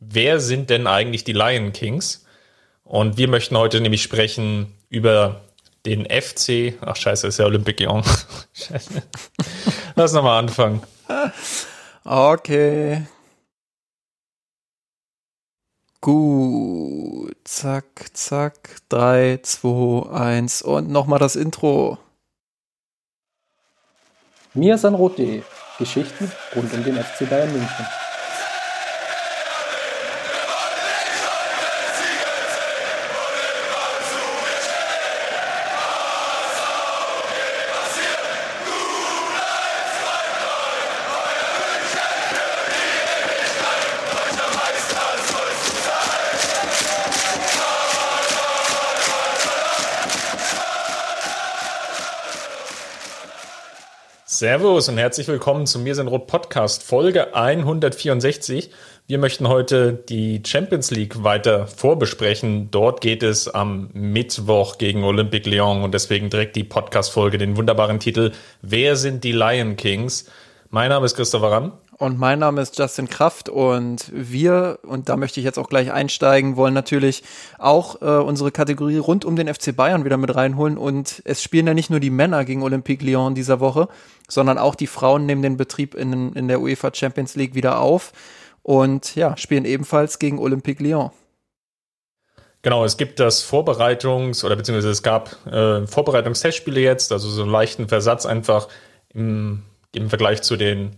wer sind denn eigentlich die Lion Kings? Und wir möchten heute nämlich sprechen über den FC. Ach scheiße, ist ja Olympic Lyon. scheiße. Lass nochmal anfangen. Okay. Gut. Zack, zack. Drei, zwei, eins und nochmal das Intro. Mir Sanrote. Geschichten rund um den FC Bayern München. Servus und herzlich willkommen zum Mir sind Rot Podcast Folge 164. Wir möchten heute die Champions League weiter vorbesprechen. Dort geht es am Mittwoch gegen Olympique Lyon und deswegen direkt die Podcast Folge, den wunderbaren Titel Wer sind die Lion Kings? Mein Name ist Christopher Ramm. Und mein Name ist Justin Kraft und wir, und da möchte ich jetzt auch gleich einsteigen, wollen natürlich auch äh, unsere Kategorie rund um den FC Bayern wieder mit reinholen. Und es spielen ja nicht nur die Männer gegen Olympique Lyon dieser Woche, sondern auch die Frauen nehmen den Betrieb in, in der UEFA Champions League wieder auf und ja, spielen ebenfalls gegen Olympique Lyon. Genau, es gibt das Vorbereitungs- oder beziehungsweise es gab äh, Vorbereitungstestspiele jetzt, also so einen leichten Versatz einfach im, im Vergleich zu den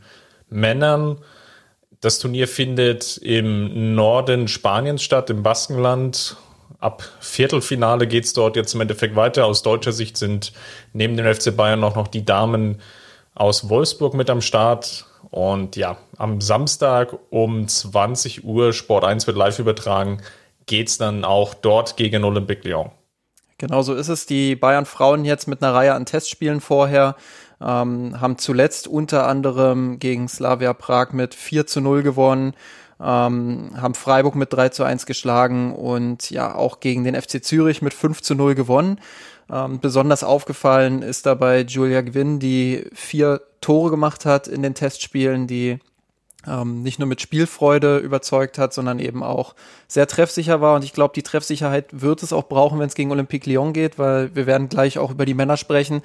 Männern. Das Turnier findet im Norden Spaniens statt, im Baskenland. Ab Viertelfinale geht es dort jetzt im Endeffekt weiter. Aus deutscher Sicht sind neben dem FC Bayern auch noch die Damen aus Wolfsburg mit am Start. Und ja, am Samstag um 20 Uhr, Sport 1 wird live übertragen, geht es dann auch dort gegen Olympique Lyon. Genau so ist es. Die Bayern Frauen jetzt mit einer Reihe an Testspielen vorher ähm, haben zuletzt unter anderem gegen Slavia Prag mit 4 zu 0 gewonnen, ähm, haben Freiburg mit 3 zu 1 geschlagen und ja auch gegen den FC Zürich mit 5 zu 0 gewonnen. Ähm, besonders aufgefallen ist dabei Julia Gwynn, die vier Tore gemacht hat in den Testspielen, die ähm, nicht nur mit Spielfreude überzeugt hat, sondern eben auch sehr treffsicher war. Und ich glaube, die Treffsicherheit wird es auch brauchen, wenn es gegen Olympique Lyon geht, weil wir werden gleich auch über die Männer sprechen.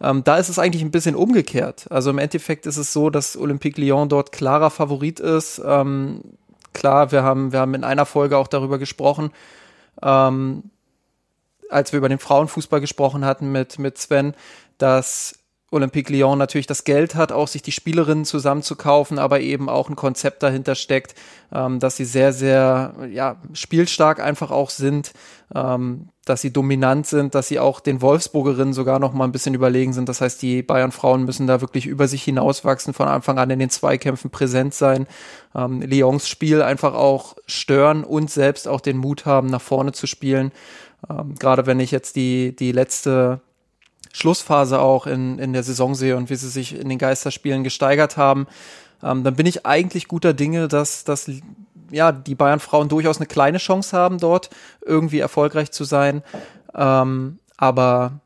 Ähm, da ist es eigentlich ein bisschen umgekehrt. Also im Endeffekt ist es so, dass Olympique Lyon dort klarer Favorit ist. Ähm, klar, wir haben, wir haben in einer Folge auch darüber gesprochen, ähm, als wir über den Frauenfußball gesprochen hatten mit, mit Sven, dass Olympique Lyon natürlich das Geld hat, auch sich die Spielerinnen zusammenzukaufen, aber eben auch ein Konzept dahinter steckt, ähm, dass sie sehr, sehr ja, spielstark einfach auch sind, ähm, dass sie dominant sind, dass sie auch den Wolfsburgerinnen sogar noch mal ein bisschen überlegen sind. Das heißt, die Bayern-Frauen müssen da wirklich über sich hinauswachsen, von Anfang an in den Zweikämpfen präsent sein, ähm, Lyons Spiel einfach auch stören und selbst auch den Mut haben, nach vorne zu spielen. Ähm, Gerade wenn ich jetzt die, die letzte Schlussphase auch in, in der Saison sehe und wie sie sich in den Geisterspielen gesteigert haben, ähm, dann bin ich eigentlich guter Dinge, dass, dass ja, die Bayern-Frauen durchaus eine kleine Chance haben, dort irgendwie erfolgreich zu sein. Ähm, aber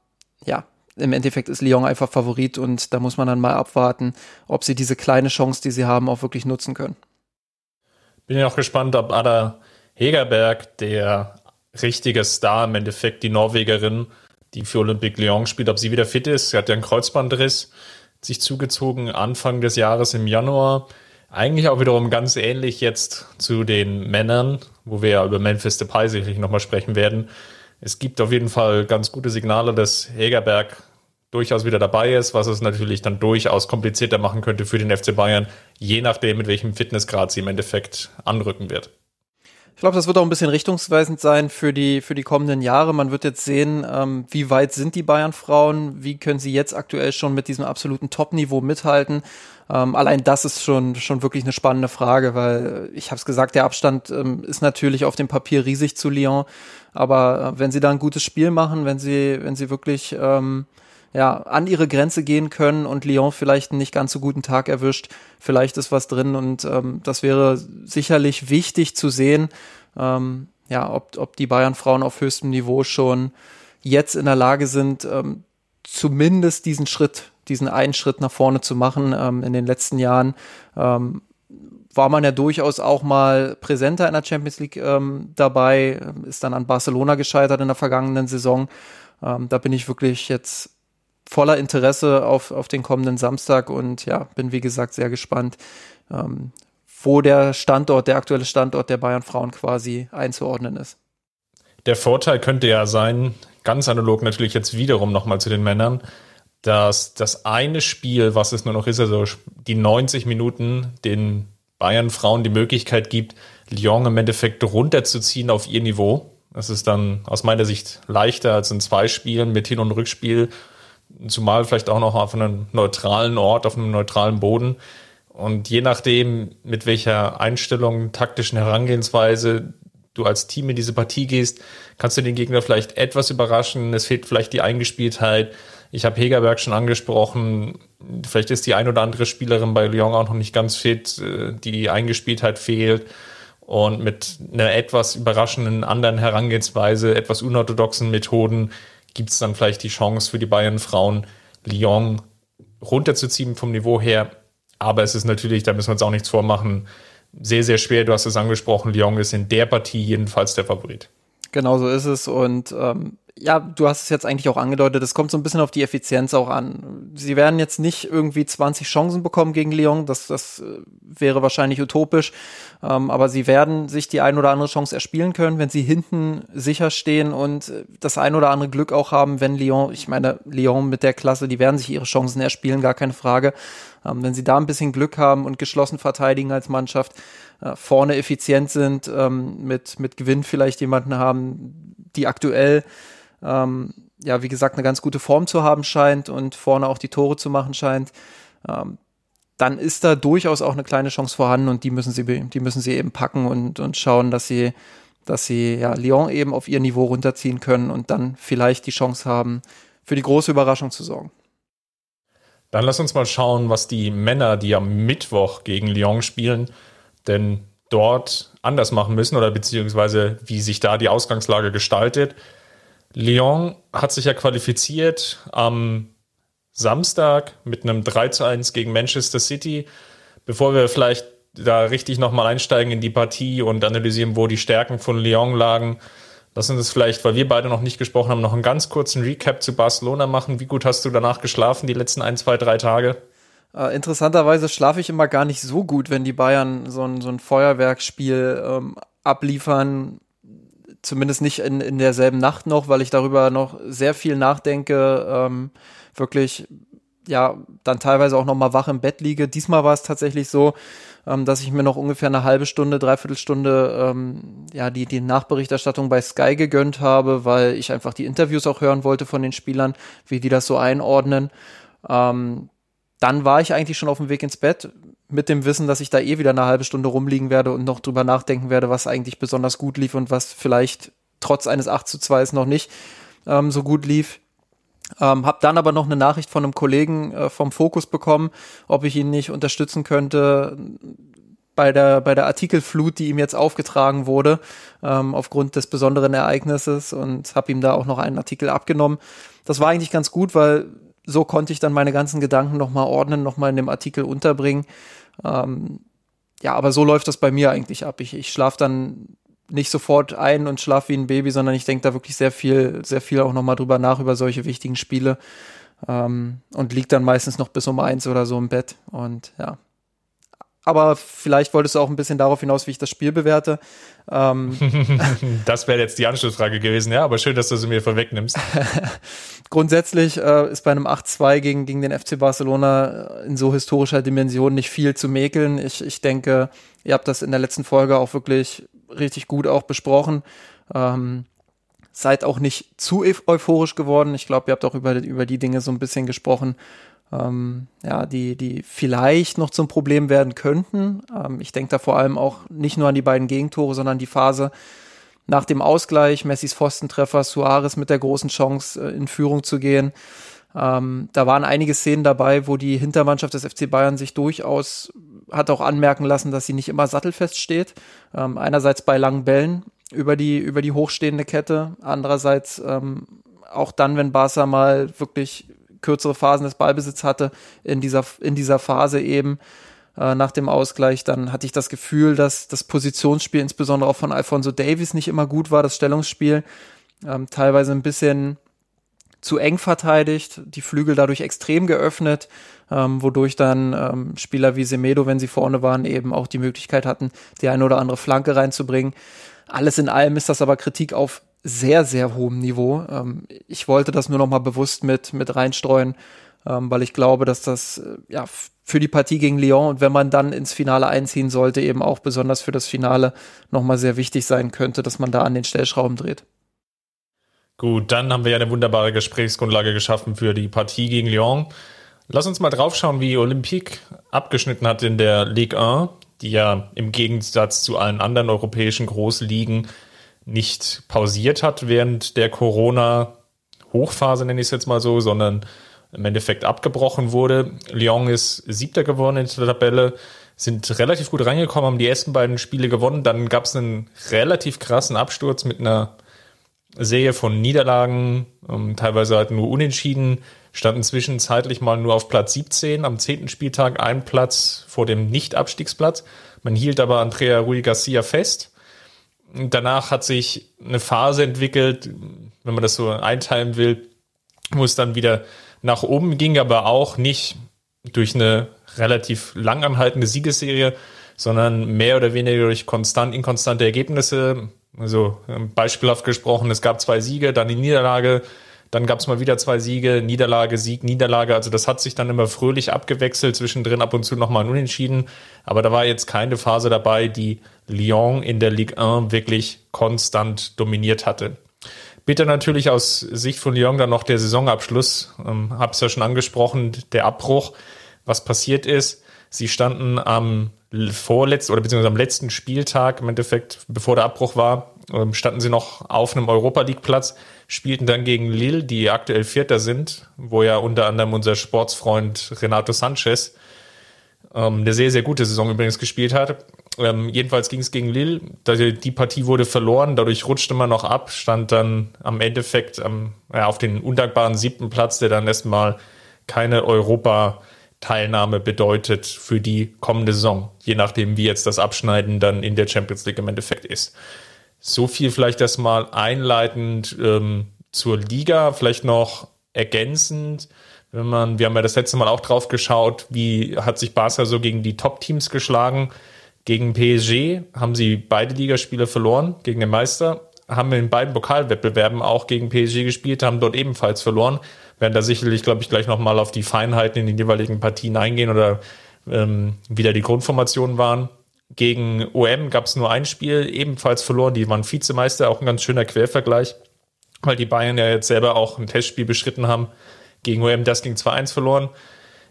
ja, im Endeffekt ist Lyon einfach Favorit und da muss man dann mal abwarten, ob sie diese kleine Chance, die sie haben, auch wirklich nutzen können. Bin ja auch gespannt, ob Ada Hegerberg, der richtige Star im Endeffekt, die Norwegerin, die für Olympique Lyon spielt, ob sie wieder fit ist. Sie hat ja einen Kreuzbandriss sich zugezogen Anfang des Jahres im Januar. Eigentlich auch wiederum ganz ähnlich jetzt zu den Männern, wo wir ja über Memphis Depay sicherlich nochmal sprechen werden. Es gibt auf jeden Fall ganz gute Signale, dass Hegerberg durchaus wieder dabei ist, was es natürlich dann durchaus komplizierter machen könnte für den FC Bayern, je nachdem, mit welchem Fitnessgrad sie im Endeffekt anrücken wird. Ich glaube, das wird auch ein bisschen richtungsweisend sein für die, für die kommenden Jahre. Man wird jetzt sehen, ähm, wie weit sind die Bayern-Frauen, wie können sie jetzt aktuell schon mit diesem absoluten Top-Niveau mithalten. Ähm, allein das ist schon, schon wirklich eine spannende Frage, weil ich habe es gesagt, der Abstand ähm, ist natürlich auf dem Papier riesig zu Lyon. Aber äh, wenn sie da ein gutes Spiel machen, wenn sie, wenn sie wirklich ähm, ja, an ihre Grenze gehen können und Lyon vielleicht einen nicht ganz so guten Tag erwischt. Vielleicht ist was drin und ähm, das wäre sicherlich wichtig zu sehen, ähm, ja, ob, ob die Bayern-Frauen auf höchstem Niveau schon jetzt in der Lage sind, ähm, zumindest diesen Schritt, diesen einen Schritt nach vorne zu machen. Ähm, in den letzten Jahren ähm, war man ja durchaus auch mal präsenter in der Champions League ähm, dabei, ist dann an Barcelona gescheitert in der vergangenen Saison. Ähm, da bin ich wirklich jetzt voller Interesse auf, auf den kommenden Samstag und ja, bin wie gesagt sehr gespannt, ähm, wo der Standort, der aktuelle Standort der Bayern Frauen quasi einzuordnen ist. Der Vorteil könnte ja sein, ganz analog natürlich jetzt wiederum nochmal zu den Männern, dass das eine Spiel, was es nur noch ist, also die 90 Minuten, den Bayern Frauen die Möglichkeit gibt, Lyon im Endeffekt runterzuziehen auf ihr Niveau. Das ist dann aus meiner Sicht leichter als in zwei Spielen mit Hin- und Rückspiel, zumal vielleicht auch noch auf einem neutralen Ort, auf einem neutralen Boden. Und je nachdem, mit welcher Einstellung, taktischen Herangehensweise du als Team in diese Partie gehst, kannst du den Gegner vielleicht etwas überraschen. Es fehlt vielleicht die Eingespieltheit. Ich habe Hegerberg schon angesprochen. Vielleicht ist die ein oder andere Spielerin bei Lyon auch noch nicht ganz fit. Äh, die Eingespieltheit fehlt. Und mit einer etwas überraschenden anderen Herangehensweise, etwas unorthodoxen Methoden gibt es dann vielleicht die Chance für die Bayern-Frauen, Lyon runterzuziehen vom Niveau her. Aber es ist natürlich, da müssen wir uns auch nichts vormachen, sehr, sehr schwer. Du hast es angesprochen, Lyon ist in der Partie jedenfalls der Favorit. Genau so ist es. Und ähm, ja, du hast es jetzt eigentlich auch angedeutet, es kommt so ein bisschen auf die Effizienz auch an. Sie werden jetzt nicht irgendwie 20 Chancen bekommen gegen Lyon, das, das äh, wäre wahrscheinlich utopisch, ähm, aber sie werden sich die ein oder andere Chance erspielen können, wenn sie hinten sicher stehen und äh, das ein oder andere Glück auch haben, wenn Lyon, ich meine, Lyon mit der Klasse, die werden sich ihre Chancen erspielen, gar keine Frage. Ähm, wenn sie da ein bisschen Glück haben und geschlossen verteidigen als Mannschaft, äh, vorne effizient sind, ähm, mit, mit Gewinn vielleicht jemanden haben, die aktuell ähm, ja, wie gesagt, eine ganz gute Form zu haben scheint und vorne auch die Tore zu machen scheint, ähm, dann ist da durchaus auch eine kleine Chance vorhanden und die müssen sie, die müssen sie eben packen und, und schauen, dass sie, dass sie ja, Lyon eben auf ihr Niveau runterziehen können und dann vielleicht die Chance haben, für die große Überraschung zu sorgen. Dann lass uns mal schauen, was die Männer, die am Mittwoch gegen Lyon spielen, denn dort anders machen müssen oder beziehungsweise wie sich da die Ausgangslage gestaltet. Lyon hat sich ja qualifiziert am Samstag mit einem 3 zu 1 gegen Manchester City. Bevor wir vielleicht da richtig nochmal einsteigen in die Partie und analysieren, wo die Stärken von Lyon lagen, lass uns vielleicht, weil wir beide noch nicht gesprochen haben, noch einen ganz kurzen Recap zu Barcelona machen. Wie gut hast du danach geschlafen, die letzten ein, zwei, drei Tage? Äh, interessanterweise schlafe ich immer gar nicht so gut, wenn die Bayern so ein, so ein Feuerwerksspiel ähm, abliefern zumindest nicht in, in derselben Nacht noch, weil ich darüber noch sehr viel nachdenke, ähm, wirklich ja dann teilweise auch noch mal wach im Bett liege. Diesmal war es tatsächlich so, ähm, dass ich mir noch ungefähr eine halbe Stunde, dreiviertel Stunde ähm, ja die die Nachberichterstattung bei Sky gegönnt habe, weil ich einfach die Interviews auch hören wollte von den Spielern, wie die das so einordnen. Ähm, dann war ich eigentlich schon auf dem Weg ins Bett mit dem Wissen, dass ich da eh wieder eine halbe Stunde rumliegen werde und noch drüber nachdenken werde, was eigentlich besonders gut lief und was vielleicht trotz eines 8 zu 2 noch nicht ähm, so gut lief. Ähm, hab dann aber noch eine Nachricht von einem Kollegen äh, vom Fokus bekommen, ob ich ihn nicht unterstützen könnte bei der, bei der Artikelflut, die ihm jetzt aufgetragen wurde, ähm, aufgrund des besonderen Ereignisses und habe ihm da auch noch einen Artikel abgenommen. Das war eigentlich ganz gut, weil so konnte ich dann meine ganzen Gedanken nochmal ordnen, nochmal in dem Artikel unterbringen. Ähm, ja, aber so läuft das bei mir eigentlich ab. Ich, ich schlafe dann nicht sofort ein und schlafe wie ein Baby, sondern ich denke da wirklich sehr viel, sehr viel auch nochmal drüber nach, über solche wichtigen Spiele. Ähm, und liegt dann meistens noch bis um eins oder so im Bett. Und ja, aber vielleicht wolltest du auch ein bisschen darauf hinaus, wie ich das Spiel bewerte. Ähm das wäre jetzt die Anschlussfrage gewesen, ja, aber schön, dass du sie mir vorwegnimmst. Grundsätzlich äh, ist bei einem 8-2 gegen, gegen den FC Barcelona in so historischer Dimension nicht viel zu mäkeln. Ich, ich denke, ihr habt das in der letzten Folge auch wirklich richtig gut auch besprochen. Ähm, seid auch nicht zu euphorisch geworden. Ich glaube, ihr habt auch über, über die Dinge so ein bisschen gesprochen, ähm, ja, die, die vielleicht noch zum Problem werden könnten. Ähm, ich denke da vor allem auch nicht nur an die beiden Gegentore, sondern die Phase nach dem Ausgleich, Messis Pfostentreffer, Suarez mit der großen Chance äh, in Führung zu gehen. Ähm, da waren einige Szenen dabei, wo die Hintermannschaft des FC Bayern sich durchaus hat auch anmerken lassen, dass sie nicht immer sattelfest steht. Ähm, einerseits bei langen Bällen über die, über die hochstehende Kette, andererseits ähm, auch dann, wenn Barca mal wirklich kürzere Phasen des Ballbesitz hatte, in dieser, in dieser Phase eben äh, nach dem Ausgleich. Dann hatte ich das Gefühl, dass das Positionsspiel insbesondere auch von Alfonso Davies nicht immer gut war, das Stellungsspiel. Ähm, teilweise ein bisschen zu eng verteidigt, die Flügel dadurch extrem geöffnet, ähm, wodurch dann ähm, Spieler wie Semedo, wenn sie vorne waren, eben auch die Möglichkeit hatten, die eine oder andere Flanke reinzubringen. Alles in allem ist das aber Kritik auf sehr, sehr hohem Niveau. Ähm, ich wollte das nur noch mal bewusst mit, mit reinstreuen, ähm, weil ich glaube, dass das äh, ja für die Partie gegen Lyon und wenn man dann ins Finale einziehen sollte, eben auch besonders für das Finale noch mal sehr wichtig sein könnte, dass man da an den Stellschrauben dreht. Gut, dann haben wir ja eine wunderbare Gesprächsgrundlage geschaffen für die Partie gegen Lyon. Lass uns mal draufschauen, wie Olympique abgeschnitten hat in der Ligue 1, die ja im Gegensatz zu allen anderen europäischen Großligen nicht pausiert hat während der Corona-Hochphase, nenne ich es jetzt mal so, sondern im Endeffekt abgebrochen wurde. Lyon ist siebter geworden in der Tabelle, sind relativ gut reingekommen, haben die ersten beiden Spiele gewonnen. Dann gab es einen relativ krassen Absturz mit einer Serie von Niederlagen, ähm, teilweise halt nur unentschieden, standen zwischenzeitlich mal nur auf Platz 17, am zehnten Spieltag ein Platz vor dem Nicht-Abstiegsplatz. Man hielt aber Andrea Rui Garcia fest. Danach hat sich eine Phase entwickelt, wenn man das so einteilen will, wo es dann wieder nach oben ging, aber auch nicht durch eine relativ langanhaltende Siegesserie, sondern mehr oder weniger durch konstant inkonstante Ergebnisse. Also ähm, beispielhaft gesprochen, es gab zwei Siege, dann die Niederlage, dann gab es mal wieder zwei Siege, Niederlage, Sieg, Niederlage. Also das hat sich dann immer fröhlich abgewechselt, zwischendrin ab und zu nochmal ein Unentschieden. Aber da war jetzt keine Phase dabei, die Lyon in der Ligue 1 wirklich konstant dominiert hatte. Bitte natürlich aus Sicht von Lyon dann noch der Saisonabschluss. Ähm, hab's ja schon angesprochen, der Abbruch. Was passiert ist, sie standen am vorletzten oder beziehungsweise am letzten Spieltag im Endeffekt, bevor der Abbruch war, ähm, standen sie noch auf einem Europa League Platz, spielten dann gegen Lille, die aktuell Vierter sind, wo ja unter anderem unser Sportsfreund Renato Sanchez ähm, eine sehr, sehr gute Saison übrigens gespielt hat. Ähm, jedenfalls ging es gegen Lille, die Partie wurde verloren, dadurch rutschte man noch ab, stand dann am Endeffekt ähm, ja, auf den undankbaren siebten Platz, der dann erstmal keine Europa- Teilnahme bedeutet für die kommende Saison, je nachdem, wie jetzt das Abschneiden dann in der Champions League im Endeffekt ist. So viel vielleicht erstmal einleitend ähm, zur Liga, vielleicht noch ergänzend. Wenn man, wir haben ja das letzte Mal auch drauf geschaut, wie hat sich Barca so gegen die Top-Teams geschlagen. Gegen PSG haben sie beide Ligaspiele verloren, gegen den Meister, haben in beiden Pokalwettbewerben auch gegen PSG gespielt, haben dort ebenfalls verloren werden da sicherlich, glaube ich, gleich nochmal auf die Feinheiten in den jeweiligen Partien eingehen oder ähm, wieder die Grundformationen waren. Gegen OM gab es nur ein Spiel, ebenfalls verloren. Die waren Vizemeister, auch ein ganz schöner Quervergleich, weil die Bayern ja jetzt selber auch ein Testspiel beschritten haben. Gegen OM, das ging 2-1 verloren.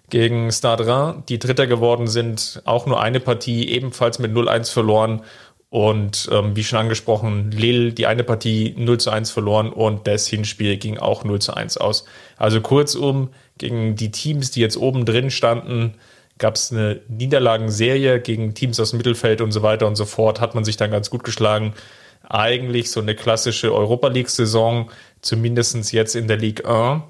Gegen Stade die Dritter geworden sind, auch nur eine Partie, ebenfalls mit 0-1 verloren. Und ähm, wie schon angesprochen, Lille die eine Partie 0 zu 1 verloren und das Hinspiel ging auch 0 zu 1 aus. Also kurzum, gegen die Teams, die jetzt oben drin standen, gab es eine Niederlagenserie gegen Teams aus dem Mittelfeld und so weiter und so fort, hat man sich dann ganz gut geschlagen. Eigentlich so eine klassische Europa League-Saison, zumindest jetzt in der Ligue 1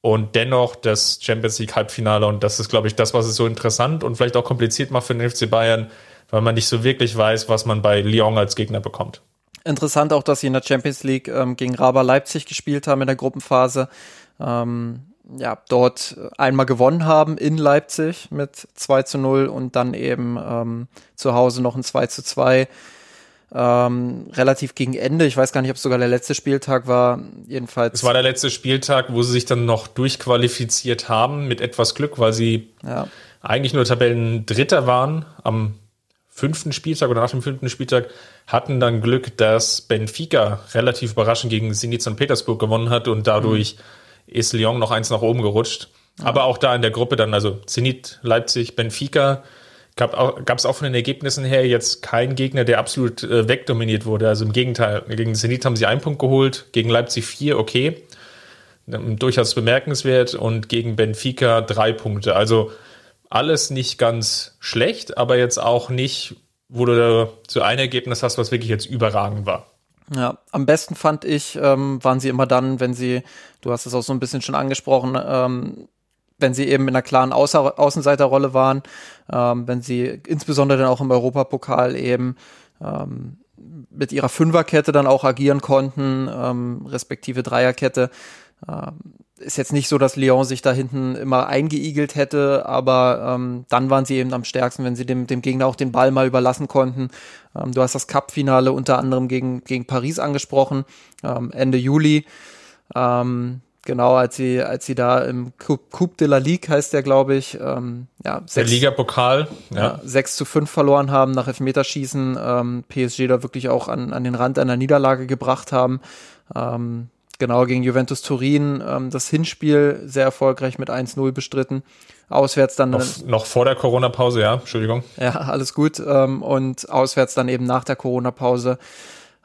und dennoch das Champions League Halbfinale. Und das ist, glaube ich, das, was es so interessant und vielleicht auch kompliziert macht für den FC Bayern, weil man nicht so wirklich weiß, was man bei Lyon als Gegner bekommt. Interessant auch, dass sie in der Champions League ähm, gegen Raba Leipzig gespielt haben in der Gruppenphase. Ähm, ja, dort einmal gewonnen haben in Leipzig mit 2 zu 0 und dann eben ähm, zu Hause noch ein 2 zu 2. Ähm, relativ gegen Ende. Ich weiß gar nicht, ob es sogar der letzte Spieltag war. Jedenfalls. Es war der letzte Spieltag, wo sie sich dann noch durchqualifiziert haben mit etwas Glück, weil sie ja. eigentlich nur Tabellen Dritter waren am fünften Spieltag oder nach dem fünften Spieltag hatten dann Glück, dass Benfica relativ überraschend gegen Zenit St. Petersburg gewonnen hat und dadurch mhm. ist Lyon noch eins nach oben gerutscht. Aber auch da in der Gruppe dann, also Zenit, Leipzig, Benfica, gab es auch von den Ergebnissen her jetzt keinen Gegner, der absolut äh, wegdominiert wurde. Also im Gegenteil, gegen Zenit haben sie einen Punkt geholt, gegen Leipzig vier, okay, durchaus bemerkenswert und gegen Benfica drei Punkte. Also alles nicht ganz schlecht, aber jetzt auch nicht, wo du so ein Ergebnis hast, was wirklich jetzt überragend war. Ja, am besten fand ich, ähm, waren sie immer dann, wenn sie, du hast es auch so ein bisschen schon angesprochen, ähm, wenn sie eben in einer klaren Außer Außenseiterrolle waren, ähm, wenn sie insbesondere dann auch im Europapokal eben ähm, mit ihrer Fünferkette dann auch agieren konnten, ähm, respektive Dreierkette. Ähm, ist jetzt nicht so, dass Lyon sich da hinten immer eingeigelt hätte, aber ähm, dann waren sie eben am stärksten, wenn sie dem, dem Gegner auch den Ball mal überlassen konnten. Ähm, du hast das Cup-Finale unter anderem gegen, gegen Paris angesprochen, ähm, Ende Juli. Ähm, Genau, als sie, als sie da im Coupe de la Ligue heißt der, glaube ich, ähm, ja, sechs, der Liga-Pokal, ja. ja. 6 zu 5 verloren haben nach Elfmeterschießen, ähm, PSG da wirklich auch an, an den Rand einer Niederlage gebracht haben. Ähm, genau, gegen Juventus Turin ähm, das Hinspiel sehr erfolgreich mit 1-0 bestritten. Auswärts dann. Noch, noch vor der Corona-Pause, ja, Entschuldigung. Ja, alles gut. Ähm, und auswärts dann eben nach der Corona-Pause.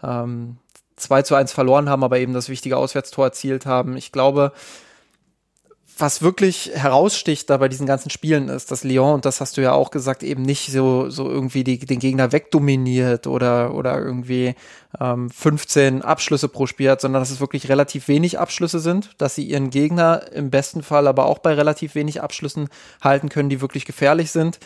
Ähm, 2 zu 1 verloren haben, aber eben das wichtige Auswärtstor erzielt haben. Ich glaube, was wirklich heraussticht da bei diesen ganzen Spielen ist, dass Lyon, und das hast du ja auch gesagt, eben nicht so, so irgendwie die, den Gegner wegdominiert oder, oder irgendwie ähm, 15 Abschlüsse pro Spiel hat, sondern dass es wirklich relativ wenig Abschlüsse sind, dass sie ihren Gegner im besten Fall aber auch bei relativ wenig Abschlüssen halten können, die wirklich gefährlich sind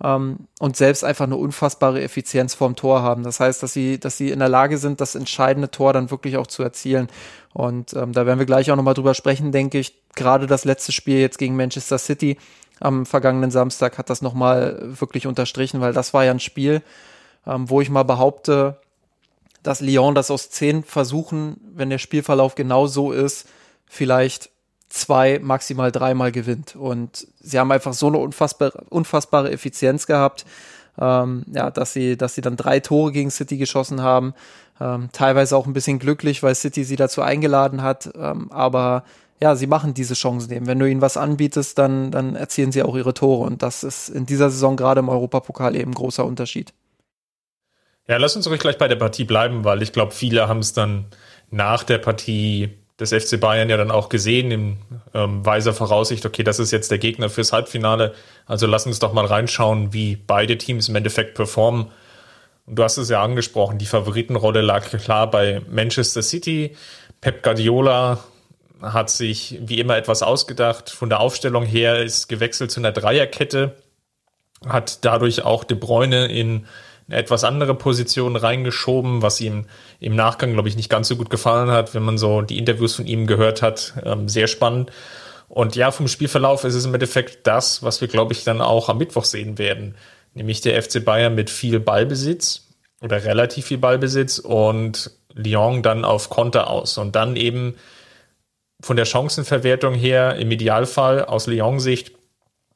ähm, und selbst einfach eine unfassbare Effizienz vorm Tor haben. Das heißt, dass sie, dass sie in der Lage sind, das entscheidende Tor dann wirklich auch zu erzielen. Und ähm, da werden wir gleich auch nochmal drüber sprechen, denke ich. Gerade das letzte Spiel jetzt gegen Manchester City am vergangenen Samstag hat das nochmal wirklich unterstrichen, weil das war ja ein Spiel, ähm, wo ich mal behaupte, dass Lyon das aus zehn Versuchen, wenn der Spielverlauf genau so ist, vielleicht zwei, maximal dreimal gewinnt. Und sie haben einfach so eine unfassbare, unfassbare Effizienz gehabt, ähm, ja, dass sie, dass sie dann drei Tore gegen City geschossen haben. Ähm, teilweise auch ein bisschen glücklich, weil City sie dazu eingeladen hat. Ähm, aber ja, sie machen diese Chancen eben. Wenn du ihnen was anbietest, dann, dann erzielen sie auch ihre Tore. Und das ist in dieser Saison gerade im Europapokal eben ein großer Unterschied. Ja, lass uns ruhig gleich bei der Partie bleiben, weil ich glaube, viele haben es dann nach der Partie des FC Bayern ja dann auch gesehen in ähm, weiser Voraussicht, okay, das ist jetzt der Gegner fürs Halbfinale. Also lass uns doch mal reinschauen, wie beide Teams im Endeffekt performen. Und du hast es ja angesprochen, die Favoritenrolle lag klar bei Manchester City. Pep Guardiola hat sich wie immer etwas ausgedacht. Von der Aufstellung her ist gewechselt zu einer Dreierkette, hat dadurch auch De Bruyne in eine etwas andere Position reingeschoben, was ihm im Nachgang, glaube ich, nicht ganz so gut gefallen hat, wenn man so die Interviews von ihm gehört hat. Ähm, sehr spannend. Und ja, vom Spielverlauf ist es im Endeffekt das, was wir, glaube ich, dann auch am Mittwoch sehen werden. Nämlich der FC Bayern mit viel Ballbesitz oder relativ viel Ballbesitz und Lyon dann auf Konter aus. Und dann eben von der Chancenverwertung her im Idealfall aus Lyon-Sicht,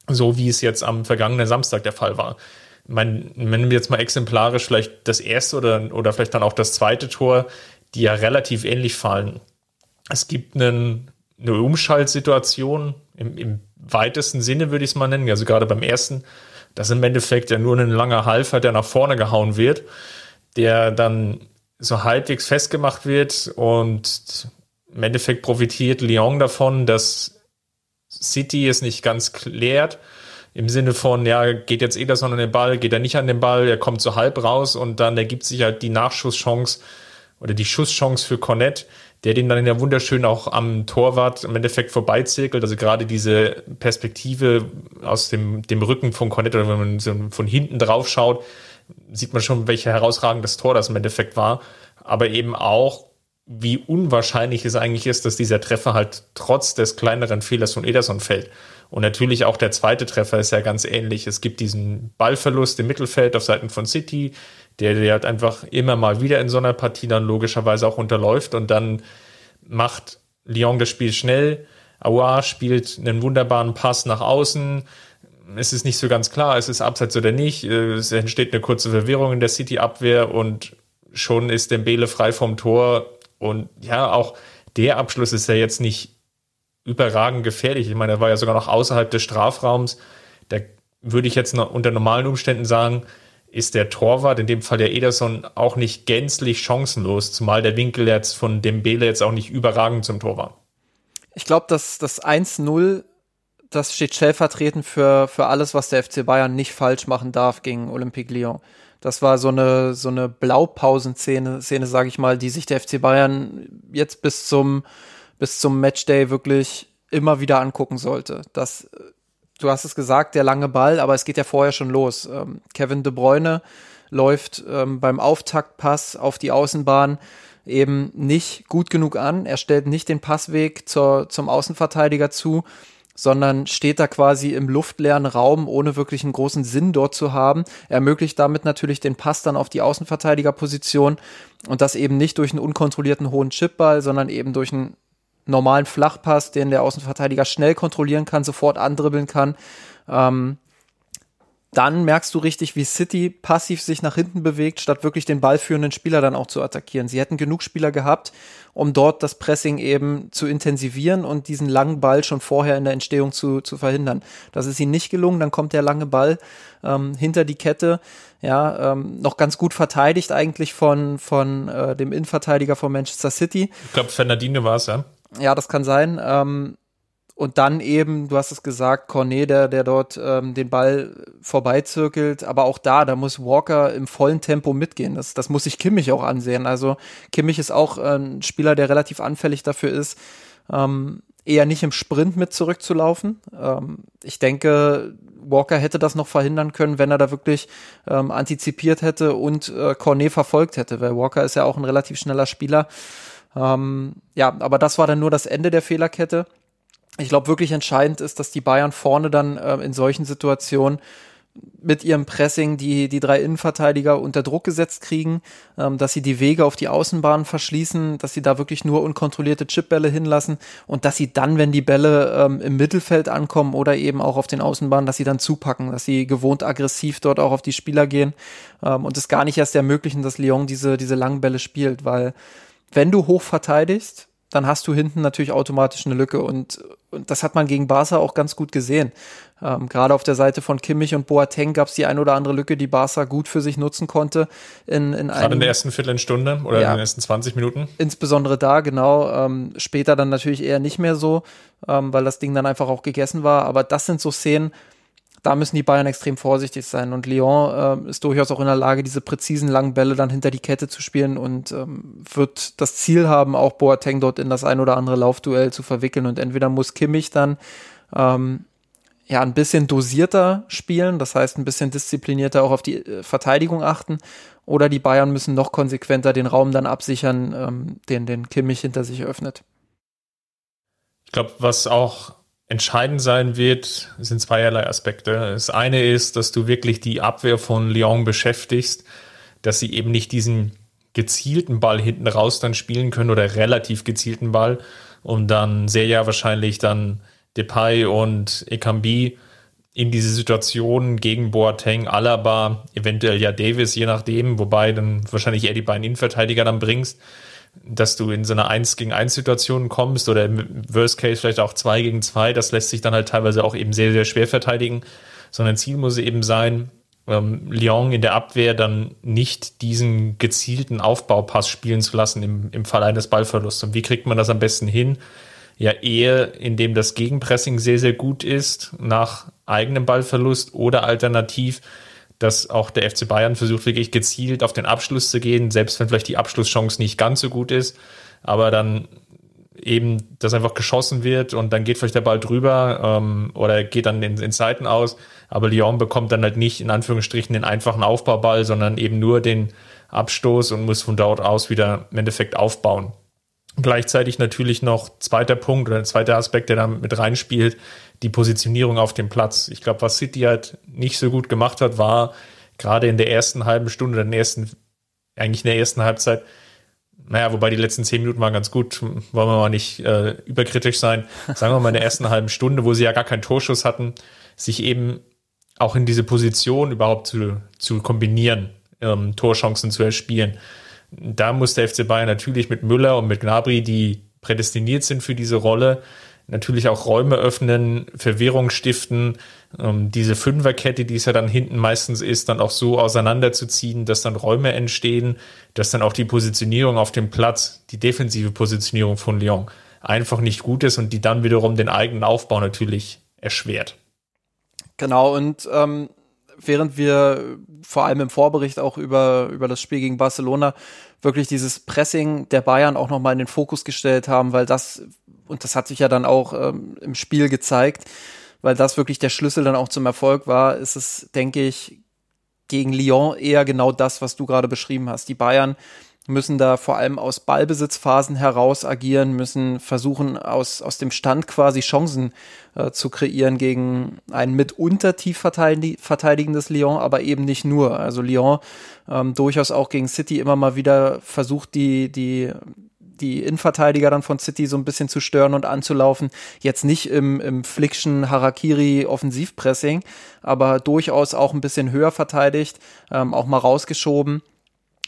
so wie es jetzt am vergangenen Samstag der Fall war mein, wenn wir jetzt mal exemplarisch vielleicht das erste oder, oder vielleicht dann auch das zweite Tor, die ja relativ ähnlich fallen. Es gibt einen, eine Umschaltsituation im, im weitesten Sinne, würde ich es mal nennen, also gerade beim ersten, das im Endeffekt ja nur ein langer Halfer, der nach vorne gehauen wird, der dann so halbwegs festgemacht wird und im Endeffekt profitiert Lyon davon, dass City es nicht ganz klärt im Sinne von, ja, geht jetzt Ederson an den Ball, geht er nicht an den Ball, er kommt so halb raus und dann ergibt sich halt die Nachschusschance oder die Schusschance für Cornett, der den dann ja wunderschön auch am Torwart im Endeffekt vorbeizirkelt. Also gerade diese Perspektive aus dem, dem Rücken von Cornett oder wenn man so von hinten drauf schaut, sieht man schon, welche herausragendes Tor das im Endeffekt war. Aber eben auch, wie unwahrscheinlich es eigentlich ist, dass dieser Treffer halt trotz des kleineren Fehlers von Ederson fällt. Und natürlich auch der zweite Treffer ist ja ganz ähnlich. Es gibt diesen Ballverlust im Mittelfeld auf Seiten von City, der, der halt einfach immer mal wieder in so einer Partie dann logischerweise auch unterläuft und dann macht Lyon das Spiel schnell. Aouar spielt einen wunderbaren Pass nach außen. Es ist nicht so ganz klar, es ist abseits oder nicht. Es entsteht eine kurze Verwirrung in der City-Abwehr und schon ist Dembele frei vom Tor. Und ja, auch der Abschluss ist ja jetzt nicht überragend gefährlich. Ich meine, er war ja sogar noch außerhalb des Strafraums. Da würde ich jetzt unter normalen Umständen sagen, ist der Torwart, in dem Fall der Ederson, auch nicht gänzlich chancenlos, zumal der Winkel jetzt von Dembele jetzt auch nicht überragend zum Tor war. Ich glaube, dass das 1-0, das steht stellvertretend für, für alles, was der FC Bayern nicht falsch machen darf gegen Olympique Lyon. Das war so eine, so eine Blaupausenszene, Szene, sage ich mal, die sich der FC Bayern jetzt bis zum bis zum Matchday wirklich immer wieder angucken sollte. Das, du hast es gesagt, der lange Ball, aber es geht ja vorher schon los. Ähm, Kevin De Bruyne läuft ähm, beim Auftaktpass auf die Außenbahn eben nicht gut genug an. Er stellt nicht den Passweg zur, zum Außenverteidiger zu, sondern steht da quasi im luftleeren Raum, ohne wirklich einen großen Sinn dort zu haben. Er ermöglicht damit natürlich den Pass dann auf die Außenverteidigerposition und das eben nicht durch einen unkontrollierten hohen Chipball, sondern eben durch einen normalen Flachpass, den der Außenverteidiger schnell kontrollieren kann, sofort andribbeln kann. Ähm, dann merkst du richtig, wie City passiv sich nach hinten bewegt, statt wirklich den ballführenden Spieler dann auch zu attackieren. Sie hätten genug Spieler gehabt, um dort das Pressing eben zu intensivieren und diesen langen Ball schon vorher in der Entstehung zu, zu verhindern. Das ist ihnen nicht gelungen, dann kommt der lange Ball ähm, hinter die Kette, ja, ähm, noch ganz gut verteidigt eigentlich von, von äh, dem Innenverteidiger von Manchester City. Ich glaube, Fernandine war es, ja. Ja, das kann sein. Ähm, und dann eben, du hast es gesagt, Cornet, der, der dort ähm, den Ball vorbeizirkelt. Aber auch da, da muss Walker im vollen Tempo mitgehen. Das, das muss sich Kimmich auch ansehen. Also Kimmich ist auch äh, ein Spieler, der relativ anfällig dafür ist, ähm, eher nicht im Sprint mit zurückzulaufen. Ähm, ich denke, Walker hätte das noch verhindern können, wenn er da wirklich ähm, antizipiert hätte und äh, Cornet verfolgt hätte, weil Walker ist ja auch ein relativ schneller Spieler. Ähm, ja, aber das war dann nur das Ende der Fehlerkette ich glaube, wirklich entscheidend ist, dass die Bayern vorne dann äh, in solchen Situationen mit ihrem Pressing die, die drei Innenverteidiger unter Druck gesetzt kriegen, ähm, dass sie die Wege auf die Außenbahn verschließen, dass sie da wirklich nur unkontrollierte Chipbälle hinlassen und dass sie dann, wenn die Bälle ähm, im Mittelfeld ankommen oder eben auch auf den Außenbahnen, dass sie dann zupacken, dass sie gewohnt aggressiv dort auch auf die Spieler gehen ähm, und es gar nicht erst ermöglichen, dass Lyon diese, diese langen Bälle spielt, weil wenn du hoch verteidigst, dann hast du hinten natürlich automatisch eine Lücke. Und, und das hat man gegen Barca auch ganz gut gesehen. Ähm, Gerade auf der Seite von Kimmich und Boateng gab es die ein oder andere Lücke, die Barca gut für sich nutzen konnte. In, in Gerade in der ersten Viertelstunde oder ja, in den ersten 20 Minuten. Insbesondere da, genau. Ähm, später dann natürlich eher nicht mehr so, ähm, weil das Ding dann einfach auch gegessen war. Aber das sind so Szenen, da müssen die Bayern extrem vorsichtig sein. Und Lyon äh, ist durchaus auch in der Lage, diese präzisen langen Bälle dann hinter die Kette zu spielen und ähm, wird das Ziel haben, auch Boateng dort in das ein oder andere Laufduell zu verwickeln. Und entweder muss Kimmich dann ähm, ja ein bisschen dosierter spielen, das heißt ein bisschen disziplinierter auch auf die äh, Verteidigung achten, oder die Bayern müssen noch konsequenter den Raum dann absichern, ähm, den den Kimmich hinter sich öffnet. Ich glaube, was auch entscheidend sein wird, sind zweierlei Aspekte. Das eine ist, dass du wirklich die Abwehr von Lyon beschäftigst, dass sie eben nicht diesen gezielten Ball hinten raus dann spielen können oder relativ gezielten Ball und dann sehr ja wahrscheinlich dann Depay und Ekambi in diese Situation gegen Boateng, Alaba, eventuell ja Davis, je nachdem, wobei dann wahrscheinlich eher die beiden Innenverteidiger dann bringst dass du in so eine 1 gegen 1 Situation kommst oder im Worst Case vielleicht auch 2 gegen 2, das lässt sich dann halt teilweise auch eben sehr, sehr schwer verteidigen, sondern Ziel muss eben sein, ähm, Lyon in der Abwehr dann nicht diesen gezielten Aufbaupass spielen zu lassen im, im Fall eines Ballverlusts. Und wie kriegt man das am besten hin? Ja, eher indem das Gegenpressing sehr, sehr gut ist nach eigenem Ballverlust oder alternativ dass auch der FC Bayern versucht, wirklich gezielt auf den Abschluss zu gehen, selbst wenn vielleicht die Abschlusschance nicht ganz so gut ist, aber dann eben, dass einfach geschossen wird und dann geht vielleicht der Ball drüber ähm, oder geht dann in, in Seiten aus, aber Lyon bekommt dann halt nicht in Anführungsstrichen den einfachen Aufbauball, sondern eben nur den Abstoß und muss von dort aus wieder im Endeffekt aufbauen. Gleichzeitig natürlich noch zweiter Punkt oder zweiter Aspekt, der da mit reinspielt, die Positionierung auf dem Platz. Ich glaube, was City halt nicht so gut gemacht hat, war gerade in der ersten halben Stunde, in der ersten, eigentlich in der ersten Halbzeit, naja, wobei die letzten zehn Minuten waren ganz gut, wollen wir mal nicht äh, überkritisch sein, sagen wir mal in der ersten halben Stunde, wo sie ja gar keinen Torschuss hatten, sich eben auch in diese Position überhaupt zu, zu kombinieren, ähm, Torchancen zu erspielen. Da muss der FC Bayern natürlich mit Müller und mit Gnabry, die prädestiniert sind für diese Rolle, natürlich auch Räume öffnen, Verwirrung stiften, ähm, diese Fünferkette, die es ja dann hinten meistens ist, dann auch so auseinanderzuziehen, dass dann Räume entstehen, dass dann auch die Positionierung auf dem Platz, die defensive Positionierung von Lyon einfach nicht gut ist und die dann wiederum den eigenen Aufbau natürlich erschwert. Genau, und ähm, während wir vor allem im Vorbericht auch über, über das Spiel gegen Barcelona wirklich dieses Pressing der Bayern auch nochmal in den Fokus gestellt haben, weil das und das hat sich ja dann auch ähm, im Spiel gezeigt, weil das wirklich der Schlüssel dann auch zum Erfolg war, ist es, denke ich, gegen Lyon eher genau das, was du gerade beschrieben hast. Die Bayern müssen da vor allem aus Ballbesitzphasen heraus agieren, müssen versuchen, aus, aus dem Stand quasi Chancen äh, zu kreieren gegen ein mitunter tief verteidigendes Lyon, aber eben nicht nur. Also Lyon ähm, durchaus auch gegen City immer mal wieder versucht, die, die die Innenverteidiger dann von City so ein bisschen zu stören und anzulaufen. Jetzt nicht im, im Flickschen Harakiri Offensivpressing, aber durchaus auch ein bisschen höher verteidigt, ähm, auch mal rausgeschoben.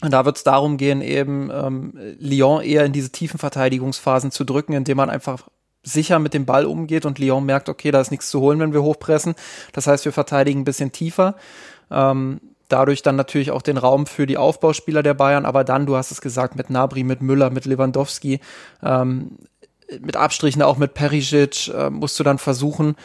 Und da wird es darum gehen, eben ähm, Lyon eher in diese tiefen Verteidigungsphasen zu drücken, indem man einfach sicher mit dem Ball umgeht und Lyon merkt, okay, da ist nichts zu holen, wenn wir hochpressen. Das heißt, wir verteidigen ein bisschen tiefer. Ähm, dadurch dann natürlich auch den Raum für die Aufbauspieler der Bayern, aber dann, du hast es gesagt, mit Nabri, mit Müller, mit Lewandowski, ähm, mit Abstrichen auch mit Perisic, äh, musst du dann versuchen,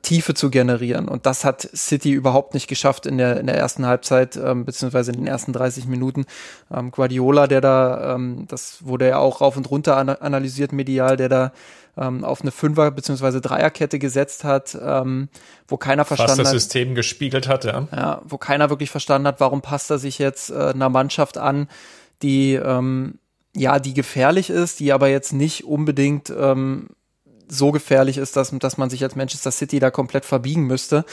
Tiefe zu generieren. Und das hat City überhaupt nicht geschafft in der, in der ersten Halbzeit, ähm, beziehungsweise in den ersten 30 Minuten. Ähm, Guardiola, der da, ähm, das wurde ja auch rauf und runter analysiert medial, der da ähm, auf eine Fünfer- bzw. Dreierkette gesetzt hat, ähm, wo keiner verstanden Was das System gespiegelt hat, ja. ja. Wo keiner wirklich verstanden hat, warum passt er sich jetzt äh, einer Mannschaft an, die ähm, ja, die gefährlich ist, die aber jetzt nicht unbedingt ähm, so gefährlich ist, dass, dass man sich als Manchester City da komplett verbiegen müsste.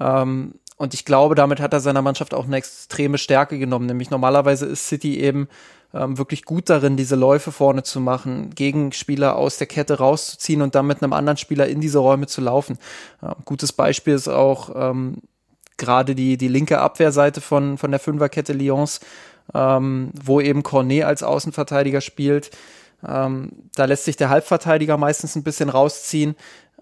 Ähm, und ich glaube, damit hat er seiner Mannschaft auch eine extreme Stärke genommen. Nämlich normalerweise ist City eben ähm, wirklich gut darin, diese Läufe vorne zu machen, Gegenspieler aus der Kette rauszuziehen und dann mit einem anderen Spieler in diese Räume zu laufen. Ähm, gutes Beispiel ist auch ähm, gerade die, die linke Abwehrseite von, von der Fünferkette Lyons, ähm, wo eben Cornet als Außenverteidiger spielt. Ähm, da lässt sich der Halbverteidiger meistens ein bisschen rausziehen.